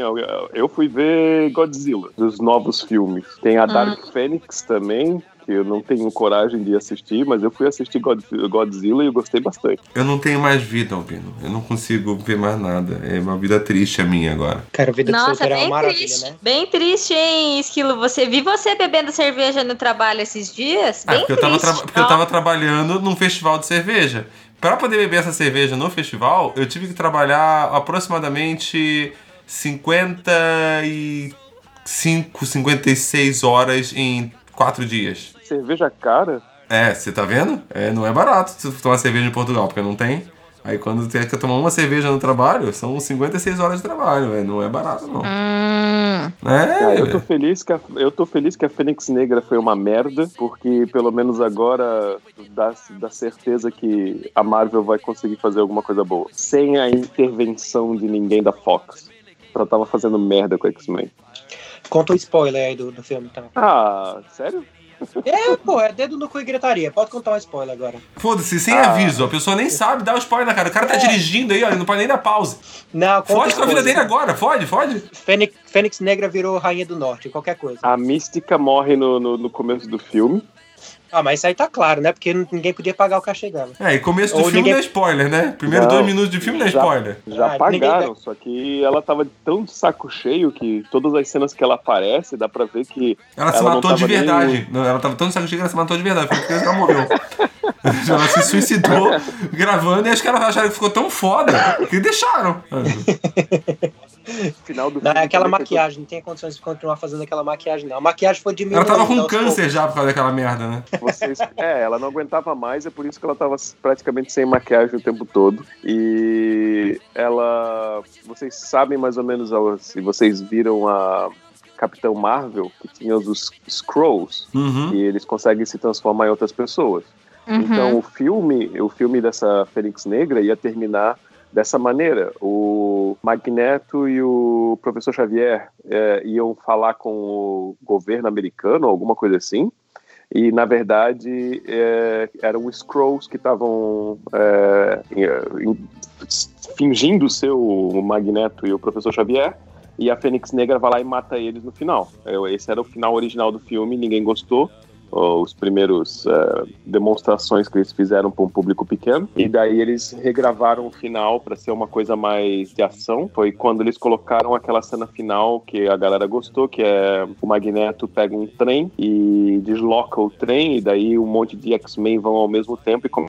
Eu fui ver Godzilla, dos novos filmes. Tem a Dark Phoenix também, eu não tenho coragem de assistir, mas eu fui assistir God- Godzilla e eu gostei bastante. Eu não tenho mais vida, Albino. Eu não consigo ver mais nada. É uma vida triste a minha agora. Cara, vida de Nossa, é bem maravilha, triste. né? Bem triste, hein, Esquilo? Você vi você bebendo cerveja no trabalho esses dias? Ah, Bem porque eu, tava triste. porque eu tava trabalhando num festival de cerveja. Pra poder beber essa cerveja no festival, eu tive que trabalhar aproximadamente 55, 56 horas em 4 dias. Cerveja cara? É, você tá vendo? É, não é barato tomar cerveja em Portugal, porque não tem. Aí quando tem que tomar uma cerveja no trabalho, são 56 horas de trabalho, é, não é barato não. Hum, É, Ah, eu tô feliz que a, eu tô feliz que a Fênix Negra foi uma merda, porque pelo menos agora dá, dá certeza que a Marvel vai conseguir fazer alguma coisa boa. Sem a intervenção de ninguém da Fox. Ela tava fazendo merda com X-Men. Conta o spoiler aí do, do filme, então. Ah, sério? É, pô, é dedo no cu e gritaria. Pode contar um spoiler agora. Foda-se, sem Ah. aviso. A pessoa nem sabe dar o spoiler, cara. O cara tá É. dirigindo aí, olha, não pode nem dar pause. Não, conta Fode com a vida dele agora, fode, fode. Fênix, Fênix Negra virou Rainha do Norte, qualquer coisa. A Mística morre no, no, no começo do filme. Ah, mas isso aí tá claro, né? Porque ninguém podia pagar o cachê dela. É, e começo do Ou filme ninguém- não é spoiler, né? Primeiro Não, dois minutos de filme não é spoiler. Já Ah, pagaram, ninguém- só que ela tava tão de saco cheio que todas as cenas que ela aparece, dá pra ver que. Ela se Ela não matou de nem- verdade. Não, ela tava tão de saco cheio que ela se matou de verdade. Foi porque ela morreu. ela se suicidou gravando e acho que elas acharam que ficou tão foda que deixaram. final do Não, filme é aquela maquiagem, não tem condições de continuar fazendo aquela maquiagem, não. A maquiagem foi Ela diminuindo. tava com câncer poucos. já por causa daquela merda, né? Vocês, é, ela não aguentava mais, é por isso que ela tava praticamente sem maquiagem o tempo todo. E ela. Vocês sabem mais ou menos se vocês viram a Capitão Marvel, que tinha os Scrolls, Uhum. e eles conseguem se transformar em outras pessoas. uhum. Então o filme, o filme dessa Fênix Negra ia terminar dessa maneira. O Magneto e o Professor Xavier é, iam falar com o governo americano, alguma coisa assim. E na verdade é, eram os Scrolls que estavam é, fingindo ser o Magneto e o Professor Xavier. E a Fênix Negra vai lá e mata eles no final. É, Esse era o final original do filme, ninguém gostou os primeiros eh, demonstrações que eles fizeram para um público pequeno. E daí eles regravaram o final para ser uma coisa mais de ação. Foi quando eles colocaram aquela cena final que a galera gostou que é o Magneto pega um trem e desloca o trem e daí um monte de X-Men vão ao mesmo tempo e come-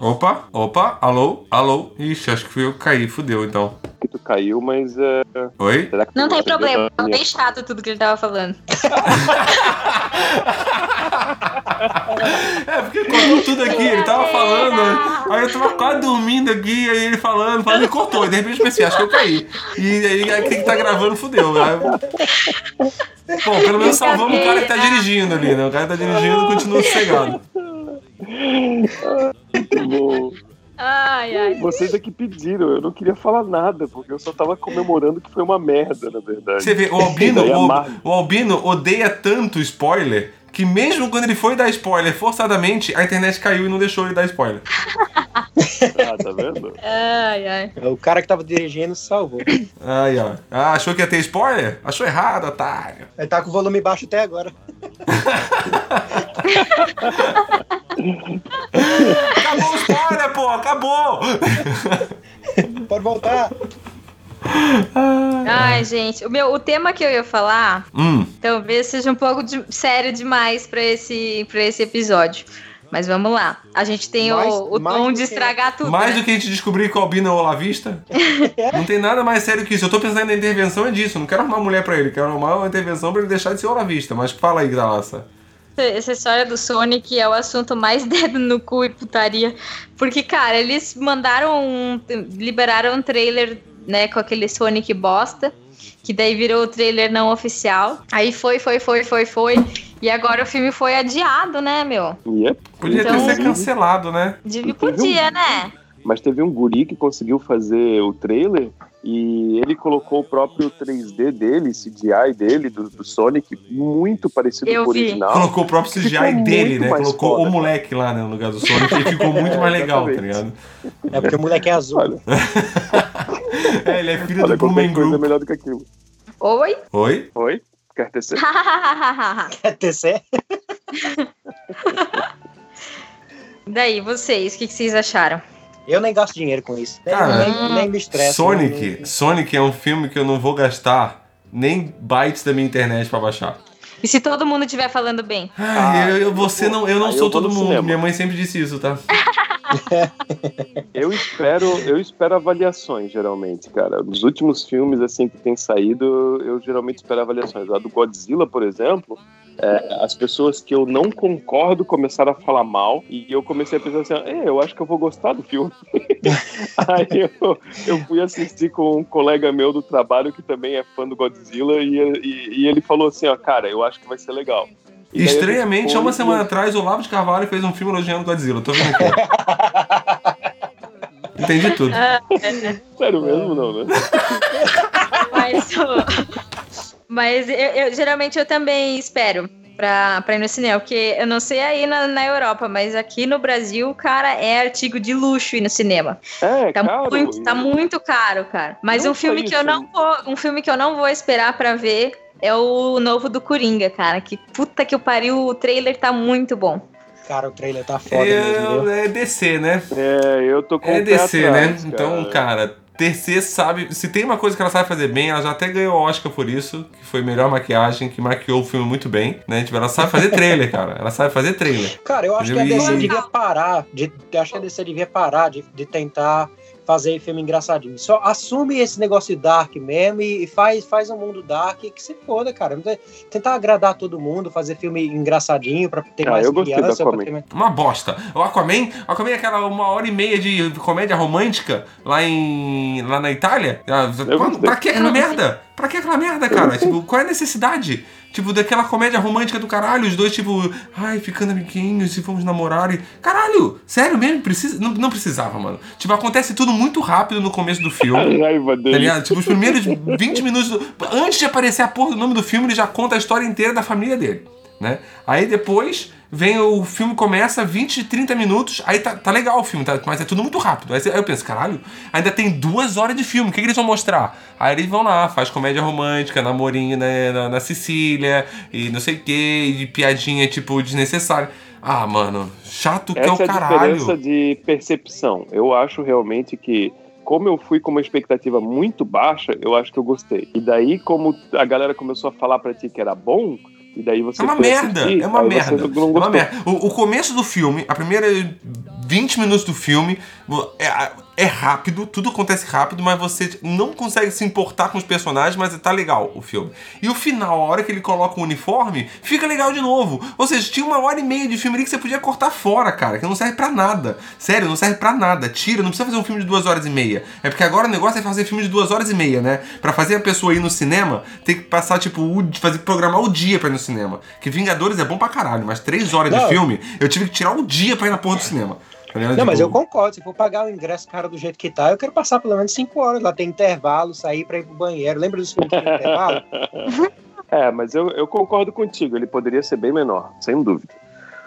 Opa, opa, alô, alô. Ixi, acho que fui eu que caí, fudeu então. que tu caiu mas é, Oi? será que Não tem problema, a bem chato tudo que ele tava falando. É, porque cortou tudo aqui, ele tava falando, aí eu tava quase dormindo aqui, aí ele falando, falando e cortou. E de repente eu pensei, acho que eu caí. E aí quem que tá gravando fudeu. Aí- Bom, pelo menos salvamos o cara que tá dirigindo ali, né? O cara que tá dirigindo continua sossegado. Muito bom. Ai, ai. Vocês é que pediram, eu não queria falar nada, porque eu só tava comemorando que foi uma merda, na verdade. Você vê, o Albino, o, o Albino odeia tanto spoiler que mesmo quando ele foi dar spoiler forçadamente, a internet caiu e não deixou ele dar spoiler. Ah, tá vendo? Ai, ai. O cara que tava dirigindo se salvou. Aí, ó. Ah, achou que ia ter spoiler? Achou errado, otário. Ele tá com o volume baixo até agora. Acabou o spoiler, pô, acabou! Pode voltar. Ai, gente. O, meu, o tema que eu ia falar Hum, talvez seja um pouco de- sério demais pra esse, pra esse episódio. Mas vamos lá. A gente tem Mais- o, o do de que- estragar tudo. Mais né? do que a gente descobrir que o Albino é o Olavista. não tem nada mais sério que isso. Eu tô pensando na intervenção é disso. Eu não quero arrumar mulher pra ele. Quero arrumar uma intervenção pra ele deixar de ser Olavista. Mas fala aí, Gralaça. Essa história do Sonic é o assunto mais dedo no cu e putaria. Porque, cara, eles mandaram um. liberaram um trailer, né, com aquele Sonic bosta. Que daí virou o trailer não oficial. Aí foi, foi, foi, foi, foi. E agora o filme foi adiado, né, meu? Yep. Podia Então- ter sido cancelado, né? Podia, né? Mas teve um guri que conseguiu fazer o trailer e ele colocou o próprio 3D dele, CGI dele, do, do Sonic, muito parecido Eu com o original. Colocou o próprio CGI Ficou dele, né? Colocou foda. o moleque lá né, no lugar do Sonic e ficou muito É, mais legal, exatamente. tá ligado? É porque o moleque é azul. É, ele é filho olha do Blumen coisa Group. melhor do que aquilo. Oi? Oi? Oi? Quer tecer? Quer tecer? daí, vocês, o que, que vocês acharam? Eu nem gasto dinheiro com isso. Nem- Cara, nem, nem me estresse. Sonic, Sonic é um filme que eu não vou gastar nem bytes da minha internet pra baixar. E se todo mundo estiver falando bem? Ai, eu, eu- você não, eu não aí sou eu todo mundo. cinema. Minha mãe sempre disse isso, tá? Eu espero, eu espero avaliações, geralmente, cara. Nos últimos filmes, assim, que tem saído, eu geralmente espero avaliações. A do Godzilla, por exemplo, é, as pessoas que eu não concordo começaram a falar mal e eu comecei a pensar assim, é, eu acho que eu vou gostar do filme. Aí eu, eu fui assistir com um colega meu do trabalho que também é fã do Godzilla e, e- e ele falou assim, ó, cara, eu acho que vai ser legal. E Estranhamente, há uma semana atrás, o Olavo de Carvalho fez um filme elogiando Godzilla. Tô vendo aqui. Entendi tudo. Sério mesmo, não, né? Mas, mas eu, eu- geralmente eu também espero pra, pra ir no cinema, porque eu não sei aí na, na Europa, mas aqui no Brasil, cara, é artigo de luxo ir no cinema. É, Tá, caro, muito, tá e- muito caro, cara. Mas Não um filme que eu não vou, um filme que eu não vou esperar pra ver é o novo do Coringa, cara. Que puta que o pariu, o trailer tá muito bom. Cara, o trailer tá foda mesmo. Eu, viu? é DC, né? É, eu tô com É DC, atrás, né? Então, cara, DC sabe. Se tem uma coisa que ela sabe fazer bem, ela já até ganhou o Oscar por isso, que foi melhor maquiagem, que maquiou o filme muito bem, né? Tipo, ela sabe fazer trailer, cara. Ela sabe fazer trailer. Cara, eu acho que a Entendeu? DC E- devia parar. De, eu acho que a DC devia parar de, de tentar fazer filme engraçadinho. Só assume esse negócio de dark mesmo e, faz, faz um mundo dark que se foda, cara. Tentar agradar todo mundo, fazer filme engraçadinho pra ter Ah, mais eu gostei do criança. pra Aquaman. ter mais- Uma bosta. O Aquaman, o Aquaman é aquela uma hora e meia de comédia romântica lá em. lá na Itália. Ah, gostei. Pra que aquela merda? Pra que aquela merda, cara? Tipo, qual é a necessidade? Tipo, daquela comédia romântica do caralho, os dois, tipo, ai, ficando amiguinhos e vamos namorar e. Caralho! Sério mesmo? Precisa... Não, não precisava, mano. Tipo, acontece tudo muito rápido no começo do filme. raiva Tá dele. ligado? Tipo, os primeiros 20 minutos. do- Antes de aparecer a porra do nome do filme, ele já conta a história inteira da família dele. Né? Aí depois vem o filme começa 20, 30 minutos, aí tá, tá legal o filme, tá? mas é tudo muito rápido. Aí, eu penso, caralho, ainda tem duas horas de filme, o que, que eles vão mostrar? Aí eles vão lá, faz comédia romântica, namorinho né, na, na Sicília, e não sei o que, e piadinha tipo desnecessária. Ah, mano, chato que é o Essa é a caralho. diferença de percepção. Eu acho realmente que, como eu fui com uma expectativa muito baixa, eu acho que eu gostei. E daí, como a galera começou a falar pra ti que era bom, e daí você É uma merda, assistir, é uma merda. É uma gostou. merda. O, o começo do filme, a primeira 20 minutos do filme, é, é rápido, tudo acontece rápido, mas você não consegue se importar com os personagens, mas tá legal o filme. E o final, a hora que ele coloca o uniforme, fica legal de novo. Ou seja, tinha uma hora e meia de filme ali que você podia cortar fora, cara, que não serve pra nada. Sério, não serve pra nada. Tira, não precisa fazer um filme de duas horas e meia. É porque agora o negócio é fazer filme de duas horas e meia, né? Pra fazer a pessoa ir no cinema, tem que passar, tipo, o, fazer, programar o dia pra ir no cinema. Que Vingadores é bom pra caralho, mas três horas de Não. filme, eu tive que tirar o dia pra ir na porra do cinema. Não, mas eu concordo. Se for pagar o ingresso cara do jeito que tá, eu quero passar pelo menos 5 horas. Lá tem intervalo, sair pra ir pro banheiro. Lembra dos filmes que tem intervalo? É, mas eu, eu concordo contigo, ele poderia ser bem menor, sem dúvida.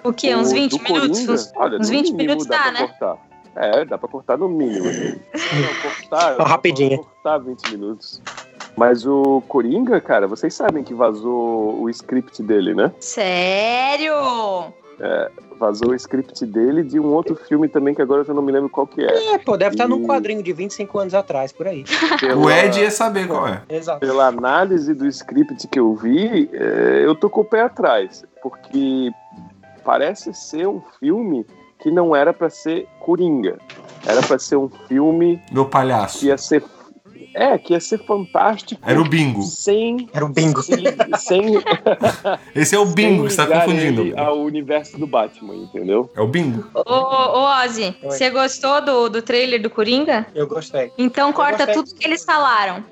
O quê? Uns O 20 do minutos? Coringa, Uns, olha, uns no 20 mínimo minutos dá dá, pra né? cortar. É, dá pra cortar no mínimo. assim. Cortar, rapidinho. cortar 20 minutos. Mas o Coringa, cara, vocês sabem que vazou o script dele, né? Sério? É, vazou o script dele de um outro filme também que agora eu já não me lembro qual que é. É, pô, deve estar num E- quadrinho de 25 anos atrás, por aí. O Ed ia saber qual é. Exato. Pela análise do script que eu vi, é, eu tô com o pé atrás, porque parece ser um filme que não era pra ser Coringa. Era pra ser um filme Meu palhaço. que ia ser. É, que ia ser fantástico. Era o bingo. Sem. Era o bingo. Sem. sem Esse é o bingo, você tá confundindo. ao universo do Batman, entendeu? É o bingo. Ô, ô, Ozzy, Oi. você gostou do, do trailer do Coringa? Eu gostei. Então corta gostei. tudo que eles falaram.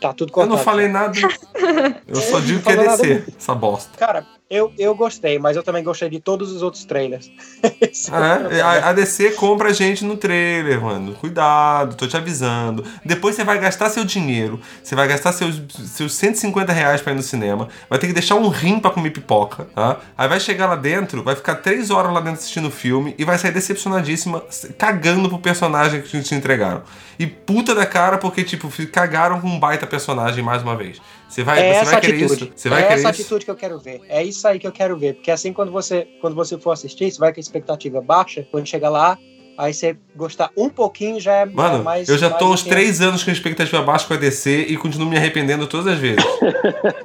Tá tudo Eu cortado. não falei nada. Eu só digo que é. DC, essa bosta. Cara, eu, eu gostei, mas eu também gostei de todos os outros trailers. Esse é a, a DC compra a gente no trailer, mano. Cuidado, tô te avisando. Depois você vai gastar seu dinheiro, você vai gastar seus, seus 150 reais pra ir no cinema, vai ter que deixar um rim pra comer pipoca, tá? Aí vai chegar lá dentro, vai ficar três horas lá dentro assistindo o filme e vai sair decepcionadíssima, cagando pro personagem que te entregaram. E puta da cara porque, tipo, cagaram com um baita personagem mais uma vez. Você vai, É você vai querer atitude. isso? Você vai é querer essa isso? atitude que eu quero ver. É isso aí que eu quero ver. Porque assim, quando você, quando você for assistir, você vai com a expectativa baixa. Quando chegar lá, aí você gostar um pouquinho já é Mano, mais. eu já tô uns intenso. três anos com expectativa baixa com a DC e continuo me arrependendo todas as vezes.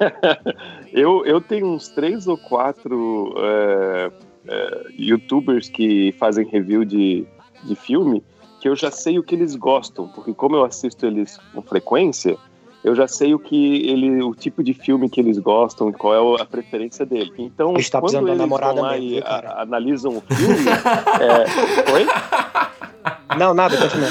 eu, eu tenho uns três ou quatro é, é, youtubers que fazem review de, de filme que eu já sei o que eles gostam, porque como eu assisto eles com frequência, eu já sei o que ele, o tipo de filme que eles gostam e qual é a preferência dele. Então, Ele tá quando eles namorada vão lá mesmo, e a- analisam o filme, é, oi? Não, nada, continua.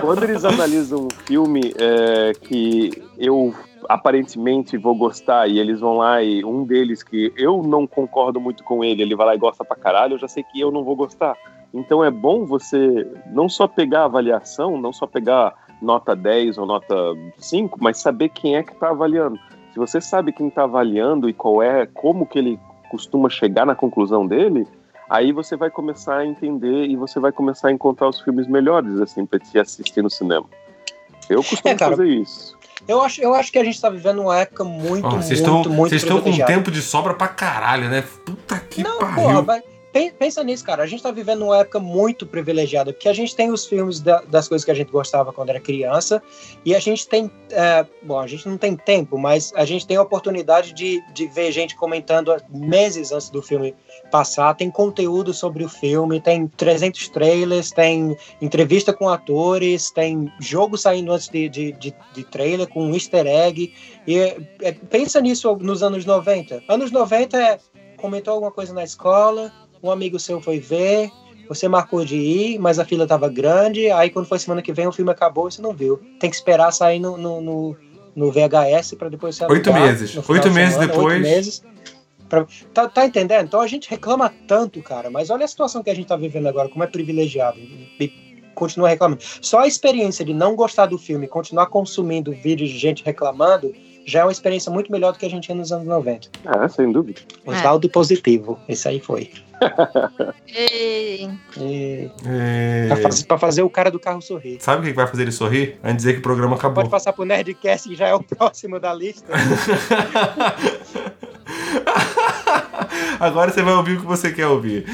Quando eles analisam um filme é, que eu aparentemente vou gostar e eles vão lá e um deles que eu não concordo muito com ele, ele vai lá e gosta pra caralho, eu já sei que eu não vou gostar. Então é bom você não só pegar a avaliação, não só pegar nota 10 ou nota 5, mas saber quem é que tá avaliando. Se você sabe quem tá avaliando e qual é, como que ele costuma chegar na conclusão dele, aí você vai começar a entender e você vai começar a encontrar os filmes melhores, assim, pra te assistir no cinema. Eu costumo É, cara, fazer isso. Eu acho, eu acho que a gente tá vivendo uma época muito, Ó, muito, Vocês estão muito vocês estão com tempo de sobra pra caralho, né? Puta que Não, pariu. porra, mas pensa nisso, cara. A gente tá vivendo uma época muito privilegiada, porque a gente tem os filmes da- das coisas que a gente gostava quando era criança, e a gente tem. é, bom, a gente não tem tempo, mas a gente tem a oportunidade de, de ver gente comentando meses antes do filme passar. Tem conteúdo sobre o filme, tem 300 trailers, tem entrevista com atores, tem jogo saindo antes de, de, de, de trailer com um easter egg. E é, pensa nisso nos anos 90. Anos 90 é comentou alguma coisa na escola, um amigo seu foi ver, você marcou de ir, mas a fila estava grande, aí quando foi semana que vem o filme acabou e você não viu. Tem que esperar sair no, no, no, no VHS para depois você Oito alugar meses. Oito de meses semana, depois. Oito meses. Pra- tá, tá entendendo? Então a gente reclama tanto, cara, mas olha a situação que a gente tá vivendo agora, como é privilegiado. E, continua reclamando. Só a experiência de não gostar do filme e continuar consumindo vídeos de gente reclamando já é uma experiência muito melhor do que a gente tinha nos anos 90. Ah, sem dúvida. O saldo positivo. Esse aí foi. Ei. E... É. Pra, faz- pra fazer o cara do carro sorrir. Sabe o que vai fazer ele sorrir? Antes de dizer que o programa acabou. Pode passar pro Nerdcast, que já é o próximo da lista. Agora você vai ouvir o que você quer ouvir.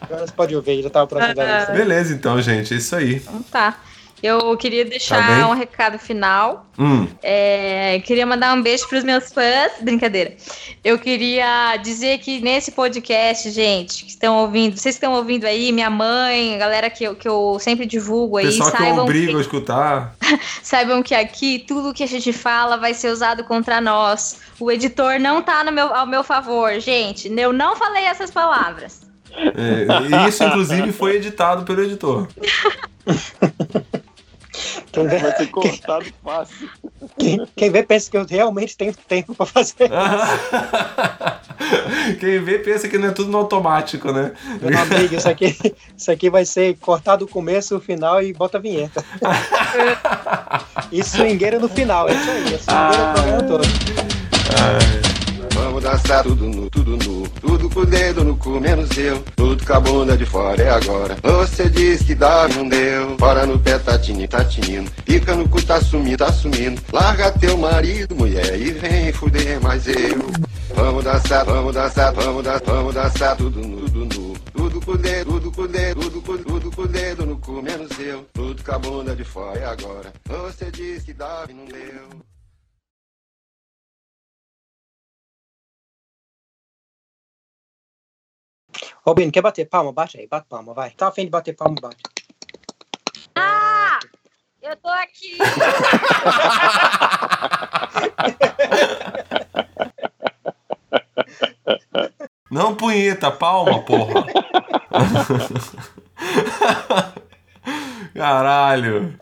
Agora você pode ouvir, já tá o próximo da lista. Beleza, então, gente. É isso aí. Então tá. Eu queria Tá deixar bem. um recado final. Hum. É, queria mandar um beijo pros meus fãs. Brincadeira. Eu queria dizer que nesse podcast, gente, que estão ouvindo, vocês estão ouvindo aí, minha mãe, a galera que eu, que eu sempre divulgo aí, Pessoal que eu saibam obrigo que, a escutar. saibam que aqui tudo que a gente fala vai ser usado contra nós. O editor não tá no meu, ao meu favor, gente. Eu não falei essas palavras. É, isso, inclusive, foi editado pelo editor. Quem vê, Vai ser cortado fácil. quem, quem vê pensa que eu realmente tenho tempo pra fazer Quem vê pensa que não é tudo no automático, né? Meu amigo, isso aqui, isso aqui vai ser cortado o começo, o final e bota a vinheta. E swingueira no final, é isso aí. É swingueira o programa todo. Vamos dançar tudo nu, tudo nu, tudo com o dedo no cu, menos eu. Tudo com a bunda de fora é agora. Você diz que dá, não deu. Fora no pé, tinindo, tá tinindo. Pica no cu, tá sumindo, tá sumindo. Larga teu marido, mulher, e vem fuder mais eu. Vamos dançar, vamos dançar, vamos dançar, vamos dançar tudo nu, tudo nu. Tudo com o dedo, tudo com o dedo, tudo com, tudo com o dedo no cu, menos eu. Tudo com a bunda de fora é agora. Você diz que dá, e não deu. Robin, quer bater palma? Bate aí, bate palma, vai. Tá afim de bater palma, bate. Ah! Eu tô aqui! Não punheta, palma, porra! Caralho!